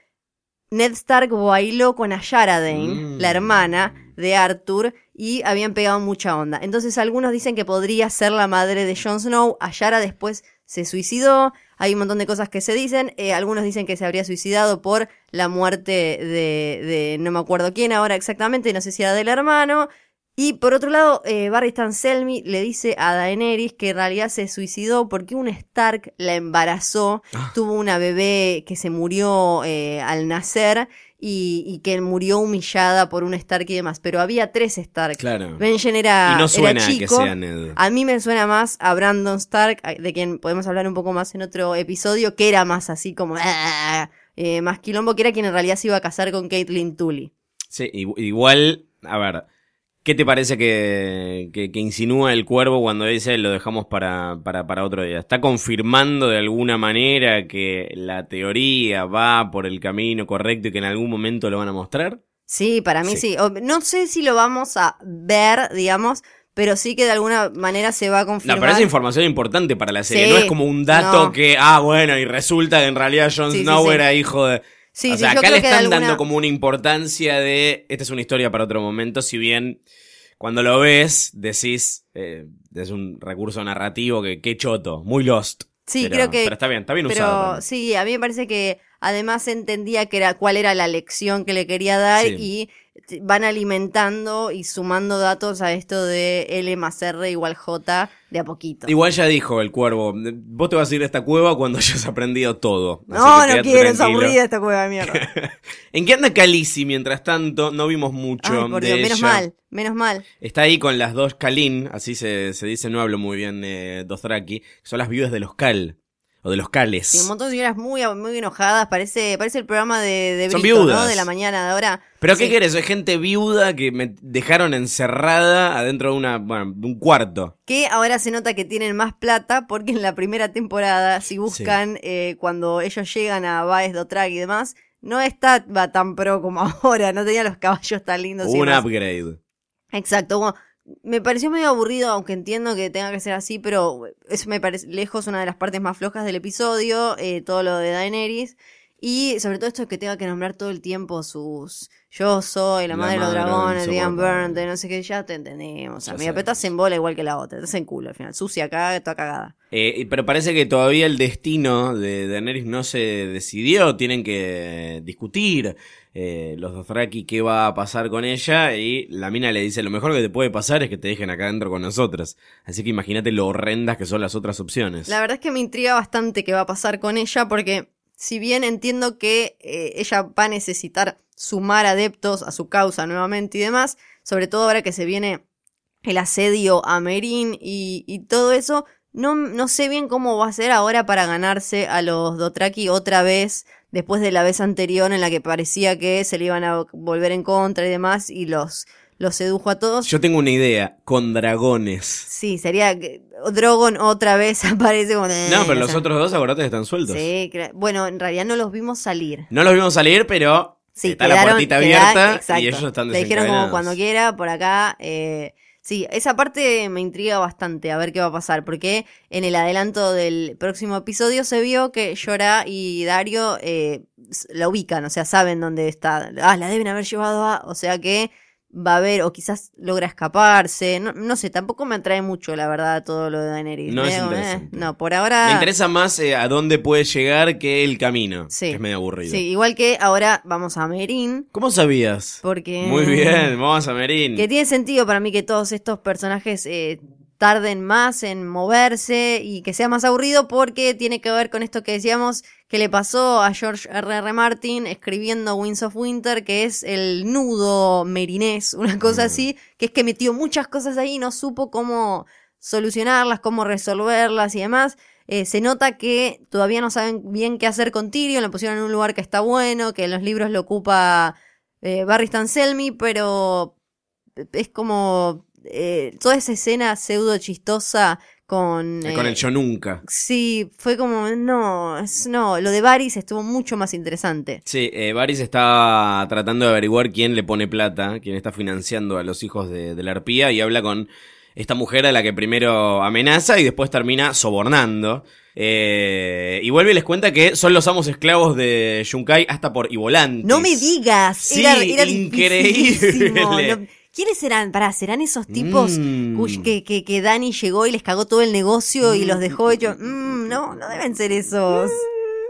Ned Stark bailó con Ayara Dane, Mm. la hermana de Arthur, y habían pegado mucha onda. Entonces algunos dicen que podría ser la madre de Jon Snow. Ayara después se suicidó. Hay un montón de cosas que se dicen. Eh, algunos dicen que se habría suicidado por la muerte de, de no me acuerdo quién ahora exactamente, no sé si era del hermano. Y por otro lado, eh, Barry Stan Selmy le dice a Daenerys que en realidad se suicidó porque un Stark la embarazó, tuvo una bebé que se murió eh, al nacer y, y que murió humillada por un Stark y demás. Pero había tres Stark. Claro. Benjen era, y no suena era a que chico. sea Ned. A mí me suena más a Brandon Stark, de quien podemos hablar un poco más en otro episodio, que era más así como "Ah", eh, más quilombo, que era quien en realidad se iba a casar con Caitlyn Tully. Sí, igu- igual, a ver, ¿qué te parece que, que, que insinúa el cuervo cuando dice lo dejamos para, para, para otro día? ¿Está confirmando de alguna manera que la teoría va por el camino correcto y que en algún momento lo van a mostrar? Sí, para mí Sí. sí. O- No sé si lo vamos a ver, digamos, pero sí que de alguna manera se va a confirmar. No, pero es información importante para la serie. Sí, no es como un dato no. que, ah, bueno, y resulta que en realidad Jon sí, Snow sí. era hijo de. Sí, o sea, acá le están alguna- dando como una importancia de. Esta es una historia para otro momento, si bien cuando lo ves, decís. eh, es un recurso narrativo que qué choto, muy lost. Sí, Pero- creo que. Pero está bien, está bien pero usado. también. sí, a mí me parece que además entendía que era cuál era la lección que le quería dar Sí. y van alimentando y sumando datos a esto de L más R igual J de a poquito. Igual ya dijo el cuervo, vos te vas a ir a esta cueva cuando hayas aprendido todo. No, no quiero, es aburrida esta cueva de mierda. ¿En qué anda Khaleesi mientras tanto? No vimos mucho Ay, por de Dios, menos ella. mal, menos mal. Está ahí con las dos Kalin, así se, se dice, no hablo muy bien eh, Dothraki, son las viudas de los Kal, o de los Kales. Sí, un montón de señoras muy, muy enojadas. Parece, parece el programa de, de Son Brito, ¿no? viudas. De la mañana de ahora. ¿Pero Sí. qué querés? Es gente viuda que me dejaron encerrada adentro de, una, bueno, de un cuarto. Que ahora se nota que tienen más plata porque en la primera temporada, si buscan eh, cuando ellos llegan a Baez Dothraki y demás, no estaba tan pro como ahora, no tenía los caballos tan lindos. un upgrade. Exacto, me pareció medio aburrido, aunque entiendo que tenga que ser así, pero eso me parece lejos una de las partes más flojas del episodio, eh, todo lo de Daenerys. Y sobre todo esto que tenga que nombrar todo el tiempo sus yo soy la, La madre de los dragones, Diane insoportable. Burn, de no sé qué, ya te entendemos. Ya amiga, pero estás en bola igual que la otra, estás en culo al final. Sucia acá, toda cagada. Eh, pero parece que todavía el destino de Daenerys no se decidió. Tienen que discutir eh, los Dothraki qué va a pasar con ella. Y la mina le dice: Lo mejor que te puede pasar es que te dejen acá adentro con nosotros. Así que imagínate lo horrendas que son las otras opciones. La verdad es que me intriga bastante qué va a pasar con ella, porque si bien entiendo que eh, ella va a necesitar sumar adeptos a su causa nuevamente y demás, sobre todo ahora que se viene el asedio a Merin y, y todo eso, no, no sé bien cómo va a ser ahora para ganarse a los Dotraki otra vez, después de la vez anterior en la que parecía que se le iban a volver en contra y demás, y los, los sedujo a todos. Yo tengo una idea: con dragones. Sí, sería que Drogon otra vez aparece como... No, pero los otros dos, que están sueltos. Sí, bueno, en realidad no los vimos salir. No los vimos salir, pero Sí, está la puertita abierta y ellos están Le dijeron como cuando quiera, por acá. eh, sí, esa parte me intriga bastante, a ver qué va a pasar, porque en el adelanto del próximo episodio se vio que Yora y Dario eh, la ubican, o sea, saben dónde está. Ah, la deben haber llevado a... O sea que va a haber, o quizás logra escaparse, no, no sé, tampoco me atrae mucho, la verdad, todo lo de Daenerys. No es eh, interesante. no, por ahora... Me interesa más eh, a dónde puede llegar que el camino. Sí. que es medio aburrido. Sí, igual que ahora vamos a Merin, ¿Cómo sabías? porque... Muy bien, vamos a Merín. Que tiene sentido para mí que todos estos personajes eh, tarden más en moverse y que sea más aburrido porque tiene que ver con esto que decíamos que le pasó a George R. R. Martin escribiendo Winds of Winter, que es el nudo merinés, una cosa así, que es que metió muchas cosas ahí y no supo cómo solucionarlas, cómo resolverlas y demás. Eh, se nota que todavía no saben bien qué hacer con Tyrion, lo pusieron en un lugar que está bueno, que en los libros lo ocupa eh, Barry Selmy, pero es como eh, toda esa escena pseudo chistosa con... Eh, Con eh, el yo nunca. Sí, fue como, no, es, no, lo de Varys estuvo mucho más interesante. Sí, eh, Varys está tratando de averiguar quién le pone plata, quién está financiando a los hijos de, de la arpía y habla con esta mujer a la que primero amenaza y después termina sobornando. Eh, y vuelve y les cuenta que son los amos esclavos de Yunkai hasta por Ivolantis. No me digas, Sí, era, era increíble. No- ¿Quiénes serán? Pará, ¿serán esos tipos Mm. que, que, que Dani llegó y les cagó todo el negocio y los dejó hechos? Mm, no, no deben ser esos.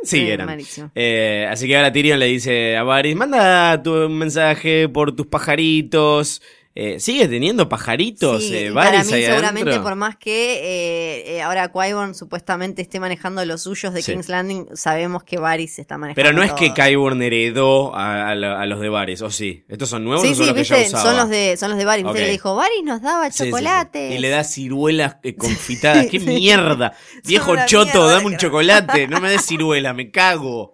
Sí, Eh, eran. Eh, así que ahora Tyrion le dice a Varys, manda tu mensaje por tus pajaritos. Eh, ¿Sigue teniendo pajaritos? Sí, eh, y para Varys mí ahí seguramente adentro? por más que eh, eh, ahora Qyburn supuestamente esté manejando los suyos de Sí. King's Landing, sabemos que Varys está manejando Pero no es que. Qyburn heredó a, a lo- a los de Varys, ¿o sí? ¿Estos son nuevos Sí, o son sí, los que ya usaba? son los de, son los de Varys, viste Ok. que le dijo, Varys nos daba chocolates. Y le da ciruelas confitadas. ¡Qué mierda! Viejo choto, mierda, dame un chocolate. No me des ciruela, me cago.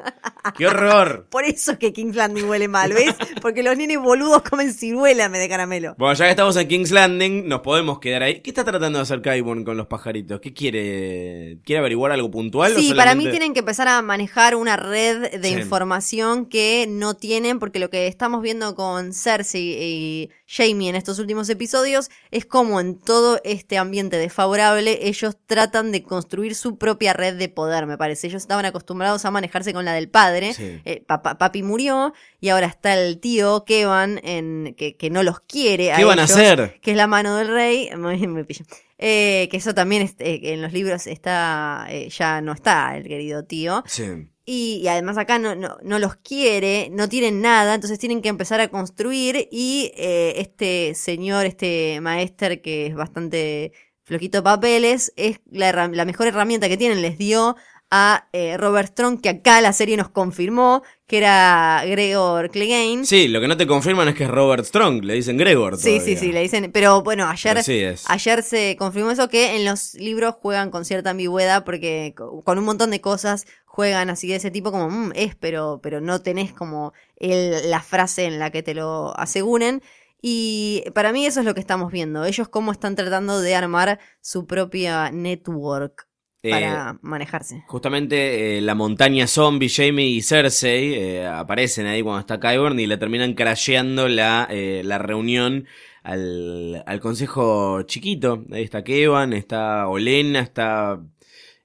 ¡Qué horror! Por eso es que King's Landing huele mal, ¿ves? Porque los nenes boludos comen ciruela vez de caramelo. Bueno, ya que estamos en King's Landing, nos podemos quedar ahí. ¿Qué está tratando de hacer Qyburn con los pajaritos? ¿Qué quiere? ¿Quiere averiguar algo puntual? o Sí, para mí tienen que empezar a manejar una red de Sí. información que no tienen, porque lo que estamos viendo con Cersei y Jamie en estos últimos episodios es como en todo este ambiente desfavorable ellos tratan de construir su propia red de poder, me parece. Ellos estaban acostumbrados a manejarse con la del padre. Sí. Eh, papá- papi murió y ahora está el tío Kevan en, que, que no los quiere. ¿Qué van a hacer? Que es la mano del rey. Me, me pillo. Eh, que eso también es- eh, en los libros está eh, ya no está el querido tío. Sí. Y, y además acá no, no, no los quiere, no tienen nada, entonces tienen que empezar a construir y eh, este señor, este maester que es bastante flojito de papeles, es la, la mejor herramienta que tienen, les dio a eh, Robert Strong, que acá la serie nos confirmó que era Gregor Clegane. Sí, lo que no te confirman es que es Robert Strong, le dicen Gregor. Sí, sí, sí, le dicen, pero bueno, ayer, Pero ayer se confirmó eso que en los libros juegan con cierta ambigüedad porque co- con un montón de cosas juegan así de ese tipo como "Mm, es, pero, pero no tenés como el- la frase en la que te lo aseguren. Y para mí eso es lo que estamos viendo. Ellos cómo están tratando de armar su propia network Eh, para manejarse. Justamente eh, la montaña zombie, Jamie y Cersei eh, aparecen ahí cuando está Qyburn y le terminan crasheando la, eh, la reunión al, al consejo chiquito. Ahí está Kevan, está Olena, está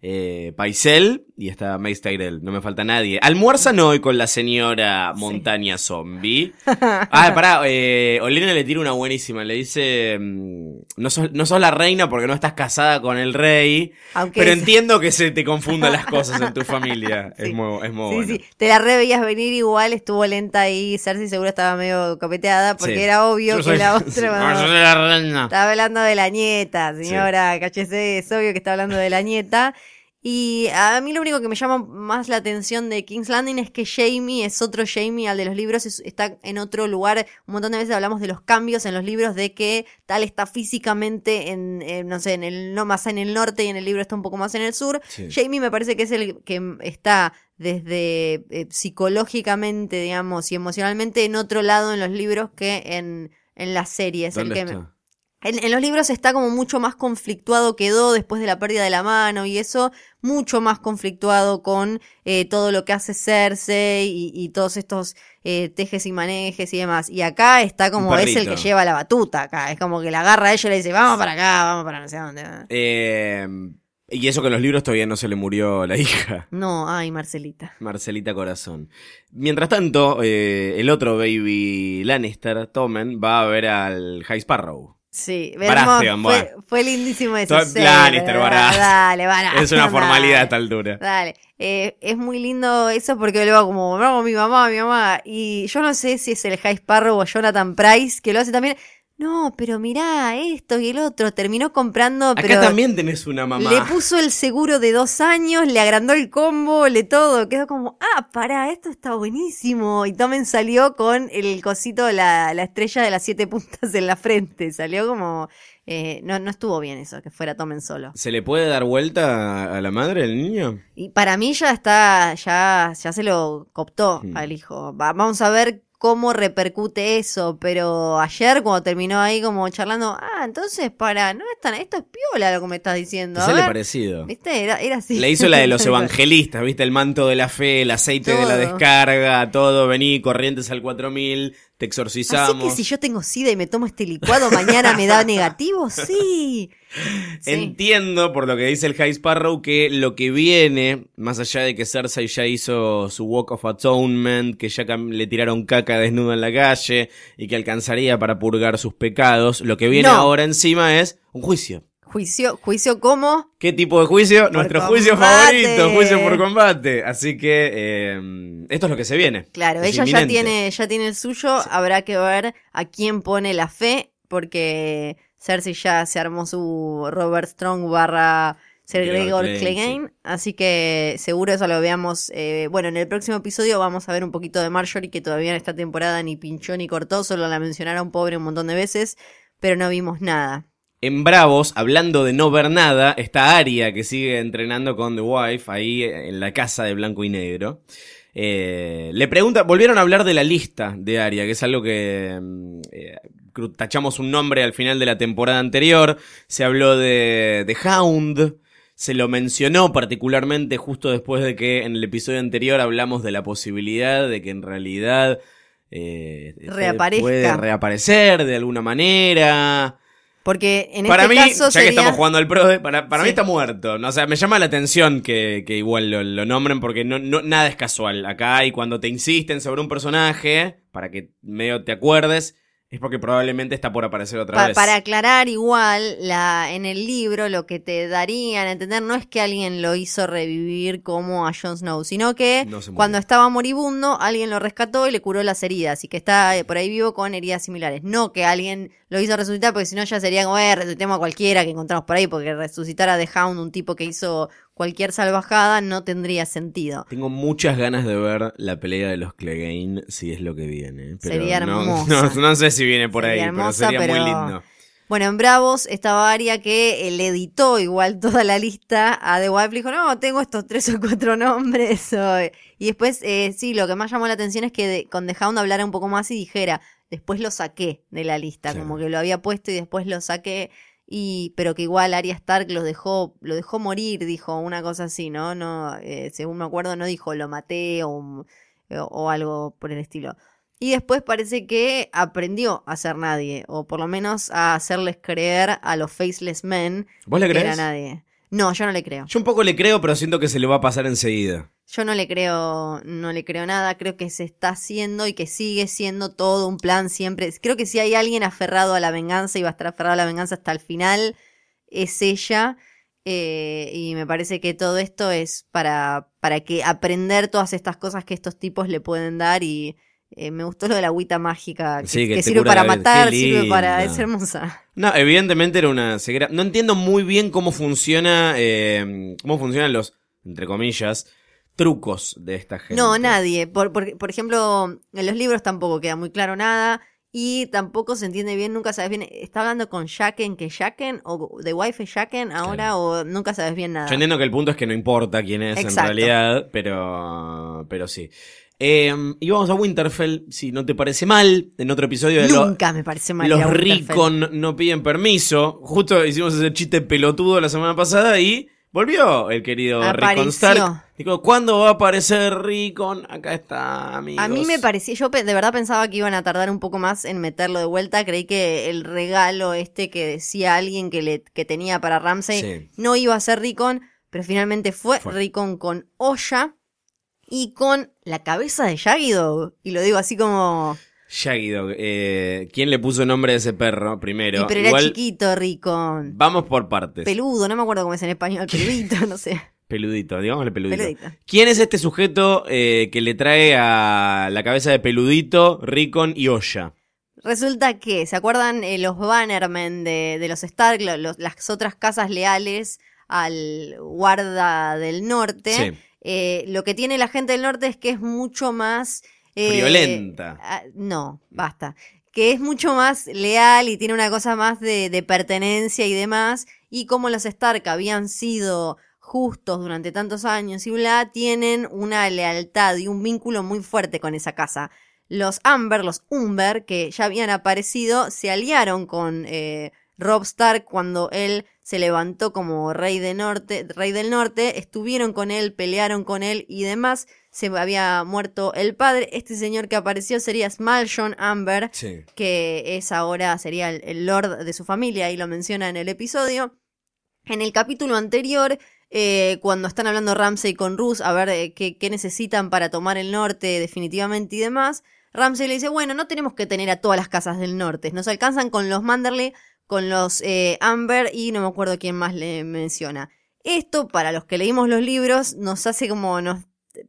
eh, Paisel y está Mace Tyrell. No me falta nadie. Almuerzan hoy con la señora montaña zombie. Ah, pará, eh, Olena le tira una buenísima. Le dice, mm, no sos, no sos la reina porque no estás casada con el rey. Aunque Pero es- entiendo que se te confundan las cosas en tu familia. Sí. Es muy, es muy Sí, bueno. sí, te la re veías venir igual, estuvo lenta ahí, Cersei seguro estaba medio copeteada porque era obvio que la otra... No, yo soy la reina. Estaba hablando de la nieta, señora, cáchese, es obvio que está hablando de la nieta. Y a mí lo único que me llama más la atención de King's Landing es que Jamie es otro Jamie al de los libros, es- está en otro lugar. Un montón de veces hablamos de los cambios en los libros, de que tal está físicamente en, en, no sé, en el, no más en el norte y en el libro está un poco más en el sur. Sí. Jamie me parece que es el que está desde eh, psicológicamente, digamos, y emocionalmente en otro lado en los libros que en, en las series. El ¿Dónde que está? En, en los libros está como mucho más conflictuado, quedó después de la pérdida de la mano y eso, mucho más conflictuado con eh, todo lo que hace Cersei y, y todos estos eh, tejes y manejes y demás. Y acá está como es el que lleva la batuta acá, es como que la agarra a ella y le dice, vamos para acá, vamos para no sé dónde. Eh, y eso que en los libros todavía no se le murió la hija. No, ay, Marcelita. Marcelita Corazón. Mientras tanto, eh, el otro baby Lannister, Tommen, va a ver al High Sparrow. Sí, veremos, fue, fue lindísimo eso. To- sí, Lannister, Baratheon. Dale, Baratheon, Es una formalidad a esta altura. Dale, eh, es muy lindo eso porque luego como, vamos, mi mamá, mi mamá. Y yo no sé si es el High Sparrow o Jonathan Price que lo hace también. No, pero mirá, esto y el otro. Terminó comprando, Acá pero también tenés una mamá. le puso el seguro de dos años, le agrandó el combo, le todo. Quedó como, ah, pará, esto está buenísimo. Y Tomen salió con el cosito, la, la estrella de las siete puntas en la frente. Salió como, eh, no, no estuvo bien eso, que fuera Tomen solo. ¿Se le puede dar vuelta a la madre del niño? Y para mí ya está, ya, ya se lo cooptó Hmm. al hijo. Va- vamos a ver cómo repercute eso, pero ayer cuando terminó ahí como charlando, ah, entonces para, no es tan, esto es piola lo que me estás diciendo. A sale ver. parecido. ¿Viste? Era, era así. Le hizo la de los evangelistas, ¿viste? El manto de la fe, el aceite de la descarga, todo. Vení, corrientes al 4000, te Así exorcizamos. que si yo tengo sida y me tomo este licuado, mañana me da negativo, sí. Sí. Entiendo por lo que dice el High Sparrow que lo que viene, más allá de que Cersei ya hizo su Walk of Atonement, que ya le tiraron caca desnuda en la calle y que alcanzaría para purgar sus pecados, lo que viene No. ahora encima es un juicio. Juicio, juicio como ¿Qué tipo de juicio? Nuestro juicio favorito, juicio por combate. Así que eh, esto es lo que se viene. Claro, Es ella ya tiene, ya tiene el suyo, habrá que ver a quién pone la fe porque Cersei ya se armó su Robert Strong barra Ser Gregor Clegane, así que seguro eso lo veamos. eh, bueno, en el próximo episodio vamos a ver un poquito de Marjorie, que todavía en esta temporada ni pinchó ni cortó, solo la mencionaron pobre un montón de veces, pero no vimos nada. En Bravos, hablando de no ver nada, está Aria que sigue entrenando con The Wife ahí en la casa de blanco y negro. Eh, le pregunta, volvieron a hablar de la lista de Aria, que es algo que mm, eh, tachamos un nombre al final de la temporada anterior. Se habló de, de Hound. Se lo mencionó particularmente justo después de que en el episodio anterior hablamos de la posibilidad de que en realidad eh, puede reaparecer de alguna manera. Porque en para este mí, caso ya que estamos jugando al PRODE, para, para mí está muerto. O sea, me llama la atención que, que igual lo, lo nombren porque no, no, nada es casual. Acá y cuando te insisten sobre un personaje, para que medio te acuerdes, es porque probablemente está por aparecer otra Pa- vez. para aclarar igual, la, en el libro lo que te darían a entender no es que alguien lo hizo revivir como a Jon Snow, sino que No cuando estaba moribundo alguien lo rescató y le curó las heridas y que está eh, por ahí vivo con heridas similares. No que alguien lo hizo resucitar porque si no ya sería como, eh, resucitemos a cualquiera que encontramos por ahí porque resucitar a The Hound, un tipo que hizo cualquier salvajada, no tendría sentido. Tengo muchas ganas de ver la pelea de los Clegane, si es lo que viene. Pero Sería no, hermosa. No, no sé si viene por Sería ahí, hermosa, pero sería muy lindo. Bueno, en Bravos estaba Aria que eh, le editó igual toda la lista a The Wife. Le dijo, no, tengo estos tres o cuatro nombres. Y después, eh, sí, lo que más llamó la atención es que de- con The Hound hablara un poco más y dijera, después lo saqué de la lista, Sí. como que lo había puesto y después lo saqué. Y, pero que igual Arya Stark lo dejó, lo dejó morir, dijo una cosa así, ¿no? No, eh, según me acuerdo, no dijo lo maté o, o algo por el estilo. Y después parece que aprendió a ser nadie, o por lo menos a hacerles creer a los Faceless Men ¿Vos le que era crees? nadie. No, yo no le creo. Yo un poco le creo, pero siento que se le va a pasar enseguida. Yo no le creo, no le creo nada. Creo que se está haciendo y que sigue siendo todo un plan siempre. Creo que si hay alguien aferrado a la venganza y va a estar aferrado a la venganza hasta el final, es ella. Eh, y me parece que todo esto es para, para que aprender todas estas cosas que estos tipos le pueden dar y eh, me gustó lo de la agüita mágica que, Sí, que que te sirve para matar, sirve para... es hermosa. No, evidentemente era una ceguera. No entiendo muy bien cómo funciona, eh, cómo funcionan los, entre comillas, trucos de esta gente. No, nadie. Por, por, por ejemplo, en los libros tampoco queda muy claro nada. Y tampoco se entiende bien, nunca sabes bien. ¿Está hablando con Shaken que Shaken? ¿O de wife Shaken ahora? Claro. ¿O nunca sabes bien nada? Yo entiendo que el punto es que no importa quién es en realidad, pero, pero sí. Eh, y vamos a Winterfell, si no te parece mal, en otro episodio de lo- Nunca me parece mal. los. Ricon no piden permiso. Justo hicimos ese chiste pelotudo la semana pasada y volvió el querido Rickon Apareció. Stark. Dijo, ¿cuándo va a aparecer Rickon? Acá está, amigos. A mí me parecía, yo de verdad pensaba que iban a tardar un poco más en meterlo de vuelta. Creí que el regalo este que decía alguien que, le, que tenía para Ramsey Sí. no iba a ser Rickon, pero finalmente fue, Fue. Rickon con olla y con la cabeza de Shaggy Dog. Y lo digo así como... Shaggy Dog. Eh, ¿Quién le puso nombre a ese perro primero? y pero era Igual, chiquito Rickon. Vamos por partes. Peludo, no me acuerdo cómo es en español, peludito, no sé. peludito, digámosle peludito. Peludito. ¿Quién es este sujeto eh, que le trae a la cabeza de peludito, Rickon y Olla? Resulta que, ¿se acuerdan eh, los Bannermen de, de los Stark, lo- los- las otras casas leales al guarda del norte? Sí. Eh, lo que tiene la gente del norte es que es mucho más... eh, Friolenta. ah, no, basta. Que es mucho más leal y tiene una cosa más de, de pertenencia y demás. Y como los Stark habían sido justos durante tantos años y bla, tienen una lealtad y un vínculo muy fuerte con esa casa. Los Amber, los Umber, que ya habían aparecido, se aliaron con eh, Rob Stark cuando él se levantó como rey, de norte, rey del norte, estuvieron con él, pelearon con él y demás. Se había muerto el padre. Este señor que apareció sería Smalshon Amber, Sí. que es ahora, sería el, el lord de su familia, y lo menciona en el episodio. En el capítulo anterior, eh, cuando están hablando Ramsey con Rus, a ver eh, qué, qué necesitan para tomar el norte definitivamente y demás, Ramsey le dice, bueno, no tenemos que tener a todas las casas del norte, nos alcanzan con los Manderley, con los eh, Amber y no me acuerdo quién más le menciona. Esto, para los que leímos los libros, nos hace como, nos eh,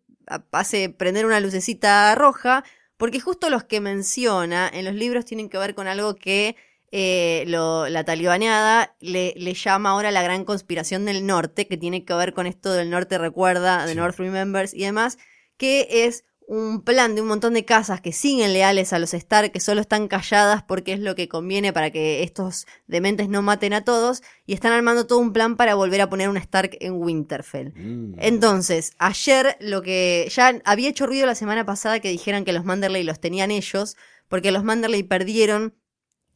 hace prender una lucecita roja, porque justo los que menciona en los libros tienen que ver con algo que eh, lo- la talibaneada le, le llama ahora la gran conspiración del norte, que tiene que ver con esto del norte recuerda, de North Remembers y demás, que es un plan de un montón de casas que siguen leales a los Stark, que solo están calladas porque es lo que conviene para que estos dementes no maten a todos, y están armando todo un plan para volver a poner un Stark en Winterfell. Entonces, ayer lo que ya había hecho ruido la semana pasada que dijeran que los Manderley los tenían ellos, porque los Manderley perdieron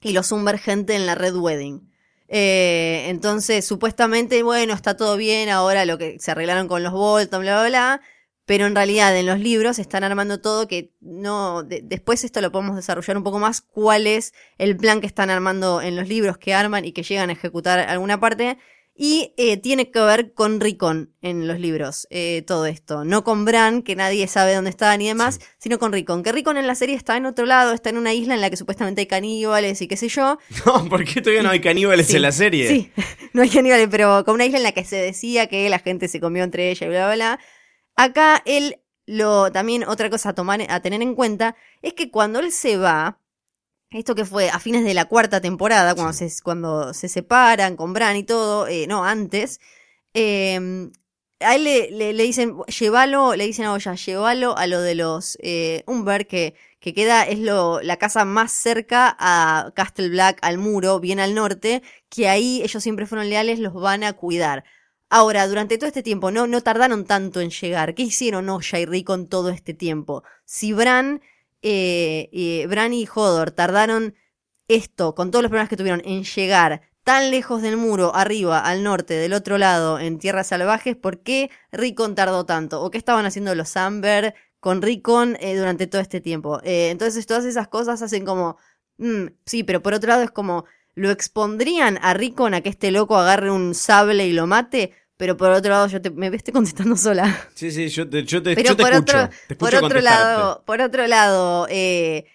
y los Umber gente en la Red Wedding. Eh, entonces, supuestamente, bueno, está todo bien, ahora lo que se arreglaron con los Bolton, bla, bla, bla. Pero en realidad en los libros están armando todo que no. de- después esto lo podemos desarrollar un poco más. ¿Cuál es el plan que están armando en los libros que arman y que llegan a ejecutar alguna parte? Y eh, tiene que ver con Rickon en los libros, eh, todo esto. No con Bran, que nadie sabe dónde está ni demás, sino con Rickon. Que Rickon en la serie está en otro lado, está en una isla en la que supuestamente hay caníbales y qué sé yo. No, ¿por qué todavía no hay caníbales Sí, en la serie? Sí, no hay caníbales, pero con una isla en la que se decía que la gente se comió entre ella y bla, bla, bla. Acá él, lo, también otra cosa a, tomar, a tener en cuenta, es que cuando él se va, esto que fue a fines de la cuarta temporada, cuando, se, cuando se separan con Bran y todo, eh, no, antes, eh, a él le, le- le dicen, llévalo, le dicen a Oya, llévalo a lo de los eh, Umber, que, que queda, es lo, la casa más cerca a Castle Black, al muro, bien al norte, que ahí ellos siempre fueron leales, los van a cuidar. Ahora, durante todo este tiempo, no, no tardaron tanto en llegar. ¿Qué hicieron Oya y Rickon todo este tiempo? Si Bran, eh, Bran y Hodor tardaron esto, con todos los problemas que tuvieron, en llegar tan lejos del muro, arriba, al norte, del otro lado, en tierras salvajes, ¿por qué Rickon tardó tanto? ¿O qué estaban haciendo los Amber con Rickon eh, durante todo este tiempo? Eh, entonces, todas esas cosas hacen como, mm, sí, pero por otro lado es como, lo expondrían a Rickon a que este loco agarre un sable y lo mate, pero por otro lado yo te, me estoy contestando sola. Sí, sí, yo te, yo te, Pero yo te por escucho. otro, por otro lado, por otro lado, eh,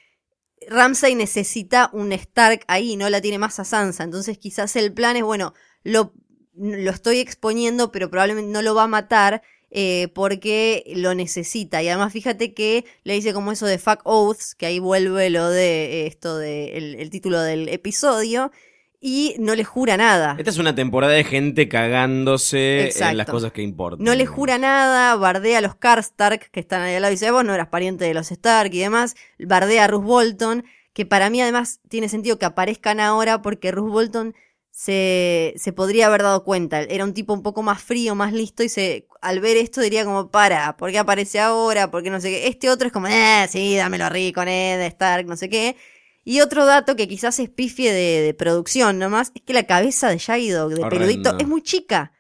Ramsay necesita un Stark ahí, no la tiene más a Sansa. Entonces quizás el plan es, bueno, lo, lo estoy exponiendo, pero probablemente no lo va a matar. Eh, porque lo necesita. Y además fíjate que le dice como eso de fuck oaths, que ahí vuelve lo de eh, esto de el, el título del episodio, y no le jura nada. Esta es una temporada de gente cagándose en las cosas que importan. No le jura nada, bardea a los Karstark que están ahí al lado y dice, vos no eras pariente de los Stark y demás. Bardea a Ruth Bolton, que para mí además tiene sentido que aparezcan ahora porque Ruth Bolton se, se podría haber dado cuenta. Era un tipo un poco más frío, más listo y se al ver esto diría como, para, ¿por qué aparece ahora? ¿Por qué no sé qué? Este otro es como, eh, sí, dámelo a Rickon, eh, de Stark, no sé qué. Y otro dato que quizás es pifie de, de producción nomás, es que la cabeza de Shaggy Dog, de Horrendo. peludito, es muy chica.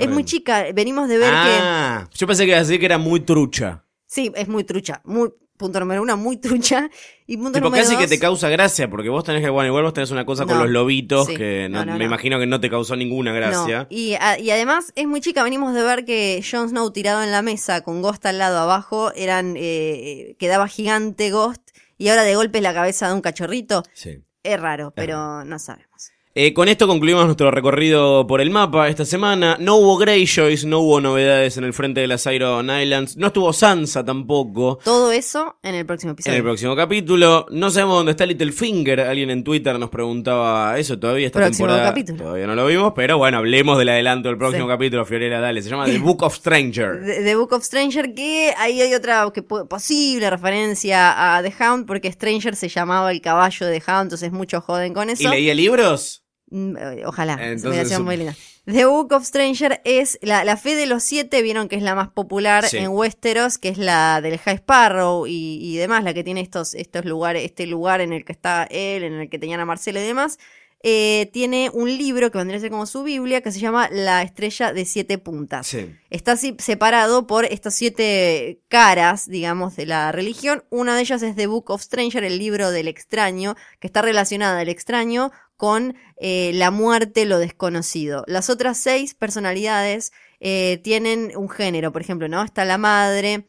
Es muy chica. Venimos de ver que. Ah, yo pensé que iba a decir que era muy trucha. Sí, es muy trucha. Muy, punto número uno, muy trucha. Y punto Tipo, número casi dos. que te causa gracia, porque vos tenés que, bueno, igual vos tenés una cosa con los lobitos Sí. que no- No, no, me no. imagino que no te causó ninguna gracia. Y, a- y además es muy chica. Venimos de ver que Jon Snow tirado en la mesa con Ghost al lado abajo eran eh, quedaba gigante Ghost y ahora de golpe es la cabeza de un cachorrito. Sí. Es raro, pero no sabemos. Eh, con esto concluimos nuestro recorrido por el mapa esta semana. No hubo Greyjoys, no hubo novedades en el frente de las Iron Islands, no estuvo Sansa tampoco. Todo eso en el próximo En episodio. el próximo capítulo, no sabemos dónde está Littlefinger. Alguien en Twitter nos preguntaba eso todavía esta Próximo temporada. capítulo. Todavía no lo vimos, pero bueno, hablemos del adelanto del próximo Sí. capítulo, Fiorella, dale. Se llama The Book of Stranger. The, The Book of Stranger, que ahí hay otra que posible referencia a The Hound, porque Stranger se llamaba el caballo de The Hound, entonces muchos joden con eso. ¿Y leía libros? Mm, eh, Ojalá, Entonces, muy linda. The Book of Stranger es la, la fe de los siete, vieron que es la más popular Sí. en Westeros, que es la del High Sparrow y, y demás, la que tiene estos, estos lugares, este lugar en el que está él, en el que tenían a Marcelo y demás. Eh, tiene un libro que vendría a ser como su Biblia, que se llama La Estrella de Siete Puntas. Sí. Está así separado por estas siete caras, digamos, de la religión. Una de ellas es The Book of Stranger, el libro del extraño, que está relacionada al extraño con eh, la muerte, lo desconocido. Las otras seis personalidades eh, tienen un género, por ejemplo, ¿no? Está la madre,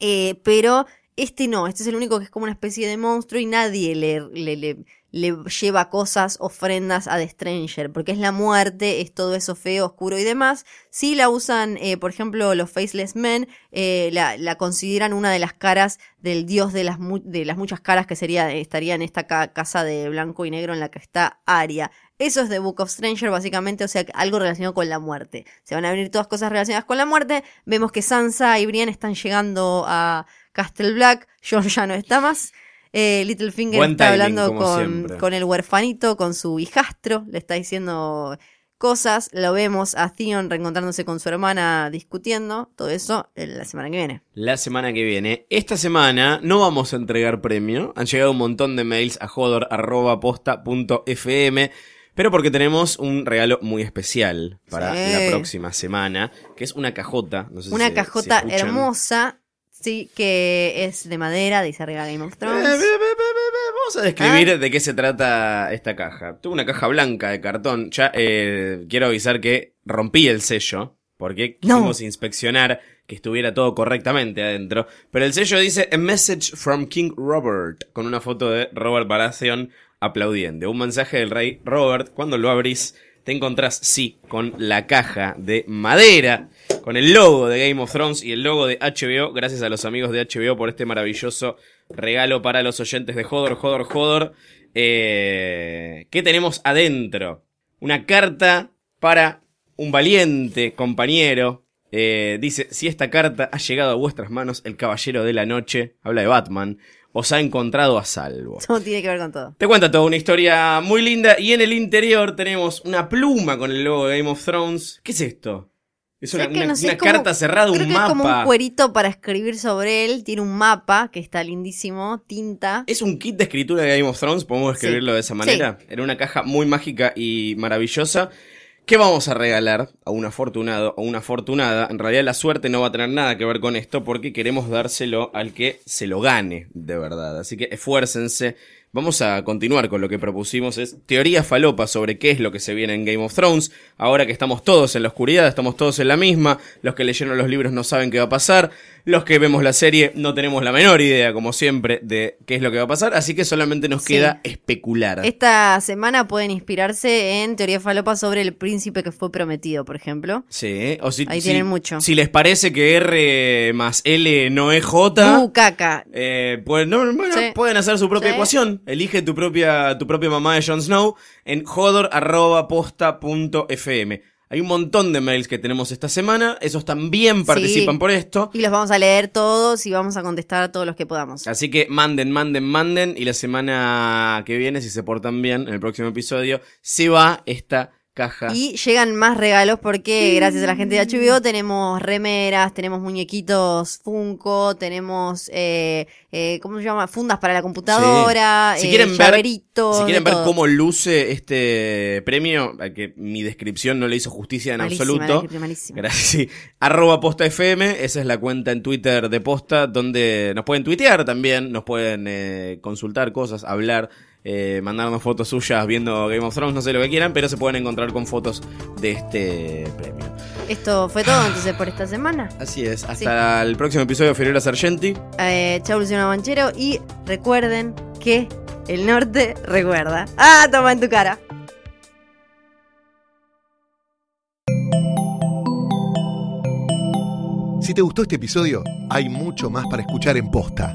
eh, pero Este no, este es el único que es como una especie de monstruo y nadie le, le lleva cosas, ofrendas a The Stranger, porque es la muerte, es todo eso feo, oscuro y demás. Sí la usan, eh, por ejemplo, los Faceless Men, eh, la, consideran una de las caras del dios de las, de las muchas caras que sería, estaría en esta ca- casa de blanco y negro en la que está Aria. Eso es The Book of Stranger, básicamente, o sea, algo relacionado con la muerte. Se van a venir todas cosas relacionadas con la muerte. Vemos que Sansa y Brienne están llegando a Castle Black. Jon ya no está más. Eh, Littlefinger Buen está timing, hablando con, el huerfanito, con su hijastro. Le está diciendo cosas. Lo vemos a Theon reencontrándose con su hermana discutiendo. Todo eso la semana que viene. La semana que viene. Esta semana no vamos a entregar premio. Han llegado un montón de mails a jodor.posta.fm. Pero porque tenemos un regalo muy especial para Sí. la próxima semana, que es una cajota. no sé si Una cajota hermosa. Sí, que es de madera, dice arriba Game of Eh, Thrones. ve. Vamos a describir Ah. de qué se trata esta caja. Tuve una caja blanca de cartón. Ya eh, quiero avisar que rompí el sello. Porque No. quisimos inspeccionar que estuviera todo correctamente adentro. Pero el sello dice A Message from King Robert. Con una foto de Robert Baratheon aplaudiendo. Un mensaje del rey Robert. Cuando lo abrís, te encontrás, sí, con la caja de madera. Con el logo de Game of Thrones y el logo de HBO. Gracias a los amigos de HBO por este maravilloso regalo para los oyentes de Hodor, Hodor, Hodor. Eh, ¿Qué tenemos adentro? Una carta para un valiente compañero. Eh, dice, si esta carta ha llegado a vuestras manos, el caballero de la noche, habla de Batman, os ha encontrado a salvo. Todo tiene que ver con todo. Te cuenta toda una historia muy linda y en el interior tenemos una pluma con el logo de Game of Thrones. ¿Qué es esto? Es una, una- no sé, una es como- carta cerrada, Creo un que es como un mapa. cuerito para escribir sobre él. Tiene un mapa que está lindísimo, tinta. Es un kit de escritura de Game of Thrones, podemos Sí. escribirlo de esa manera. En una caja muy mágica y maravillosa. ¿Qué vamos a regalar a un afortunado o una afortunada? En realidad la suerte no va a tener nada que ver con esto porque queremos dárselo al que se lo gane de verdad. Así que esfuércense. Vamos a continuar con lo que propusimos, es teoría falopa sobre qué es lo que se viene en Game of Thrones. Ahora que estamos todos en la oscuridad, estamos todos en la misma, los que leyeron los libros no saben qué va a pasar, los que vemos la serie no tenemos la menor idea, como siempre, de qué es lo que va a pasar, así que solamente nos Sí. queda especular. Esta semana pueden inspirarse en teoría falopa sobre el príncipe que fue prometido, por ejemplo. Sí, o si, Ahí si- tienen mucho. Si les parece que R más L no es J, Uh, caca. eh, pues, no, bueno, Sí. pueden hacer su propia Sí. ecuación. Elige tu propia, tu propia mamá de Jon Snow en jodor.posta.fm. Hay un montón de mails que tenemos esta semana. Esos también participan Sí. por esto. Y los vamos a leer todos y vamos a contestar a todos los que podamos. Así que manden, manden, manden. Y la semana que viene, si se portan bien, en el próximo episodio, se va esta caja. Y llegan más regalos porque gracias a la gente de HBO tenemos remeras, tenemos muñequitos Funko, tenemos, eh, eh, ¿cómo se llama? Fundas para la computadora, Sí. Si eh, quieren ver, si quieren ver todo. cómo luce este premio, a que mi descripción no le hizo justicia en Malísima absoluto. Gracias. sí. Arroba posta FM, esa es la cuenta en Twitter de posta, donde nos pueden tuitear también, nos pueden eh, consultar cosas, hablar, eh, mandarnos fotos suyas viendo Game of Thrones, no sé lo que quieran, pero se pueden encontrar con fotos de este premio. Esto fue todo entonces por esta semana. Así es, hasta el próximo episodio de Fiorella Sargenti. Eh, chau Luciano Manchero y recuerden que el norte recuerda. Ah, toma en tu cara. Si te gustó este episodio, hay mucho más para escuchar en Posta.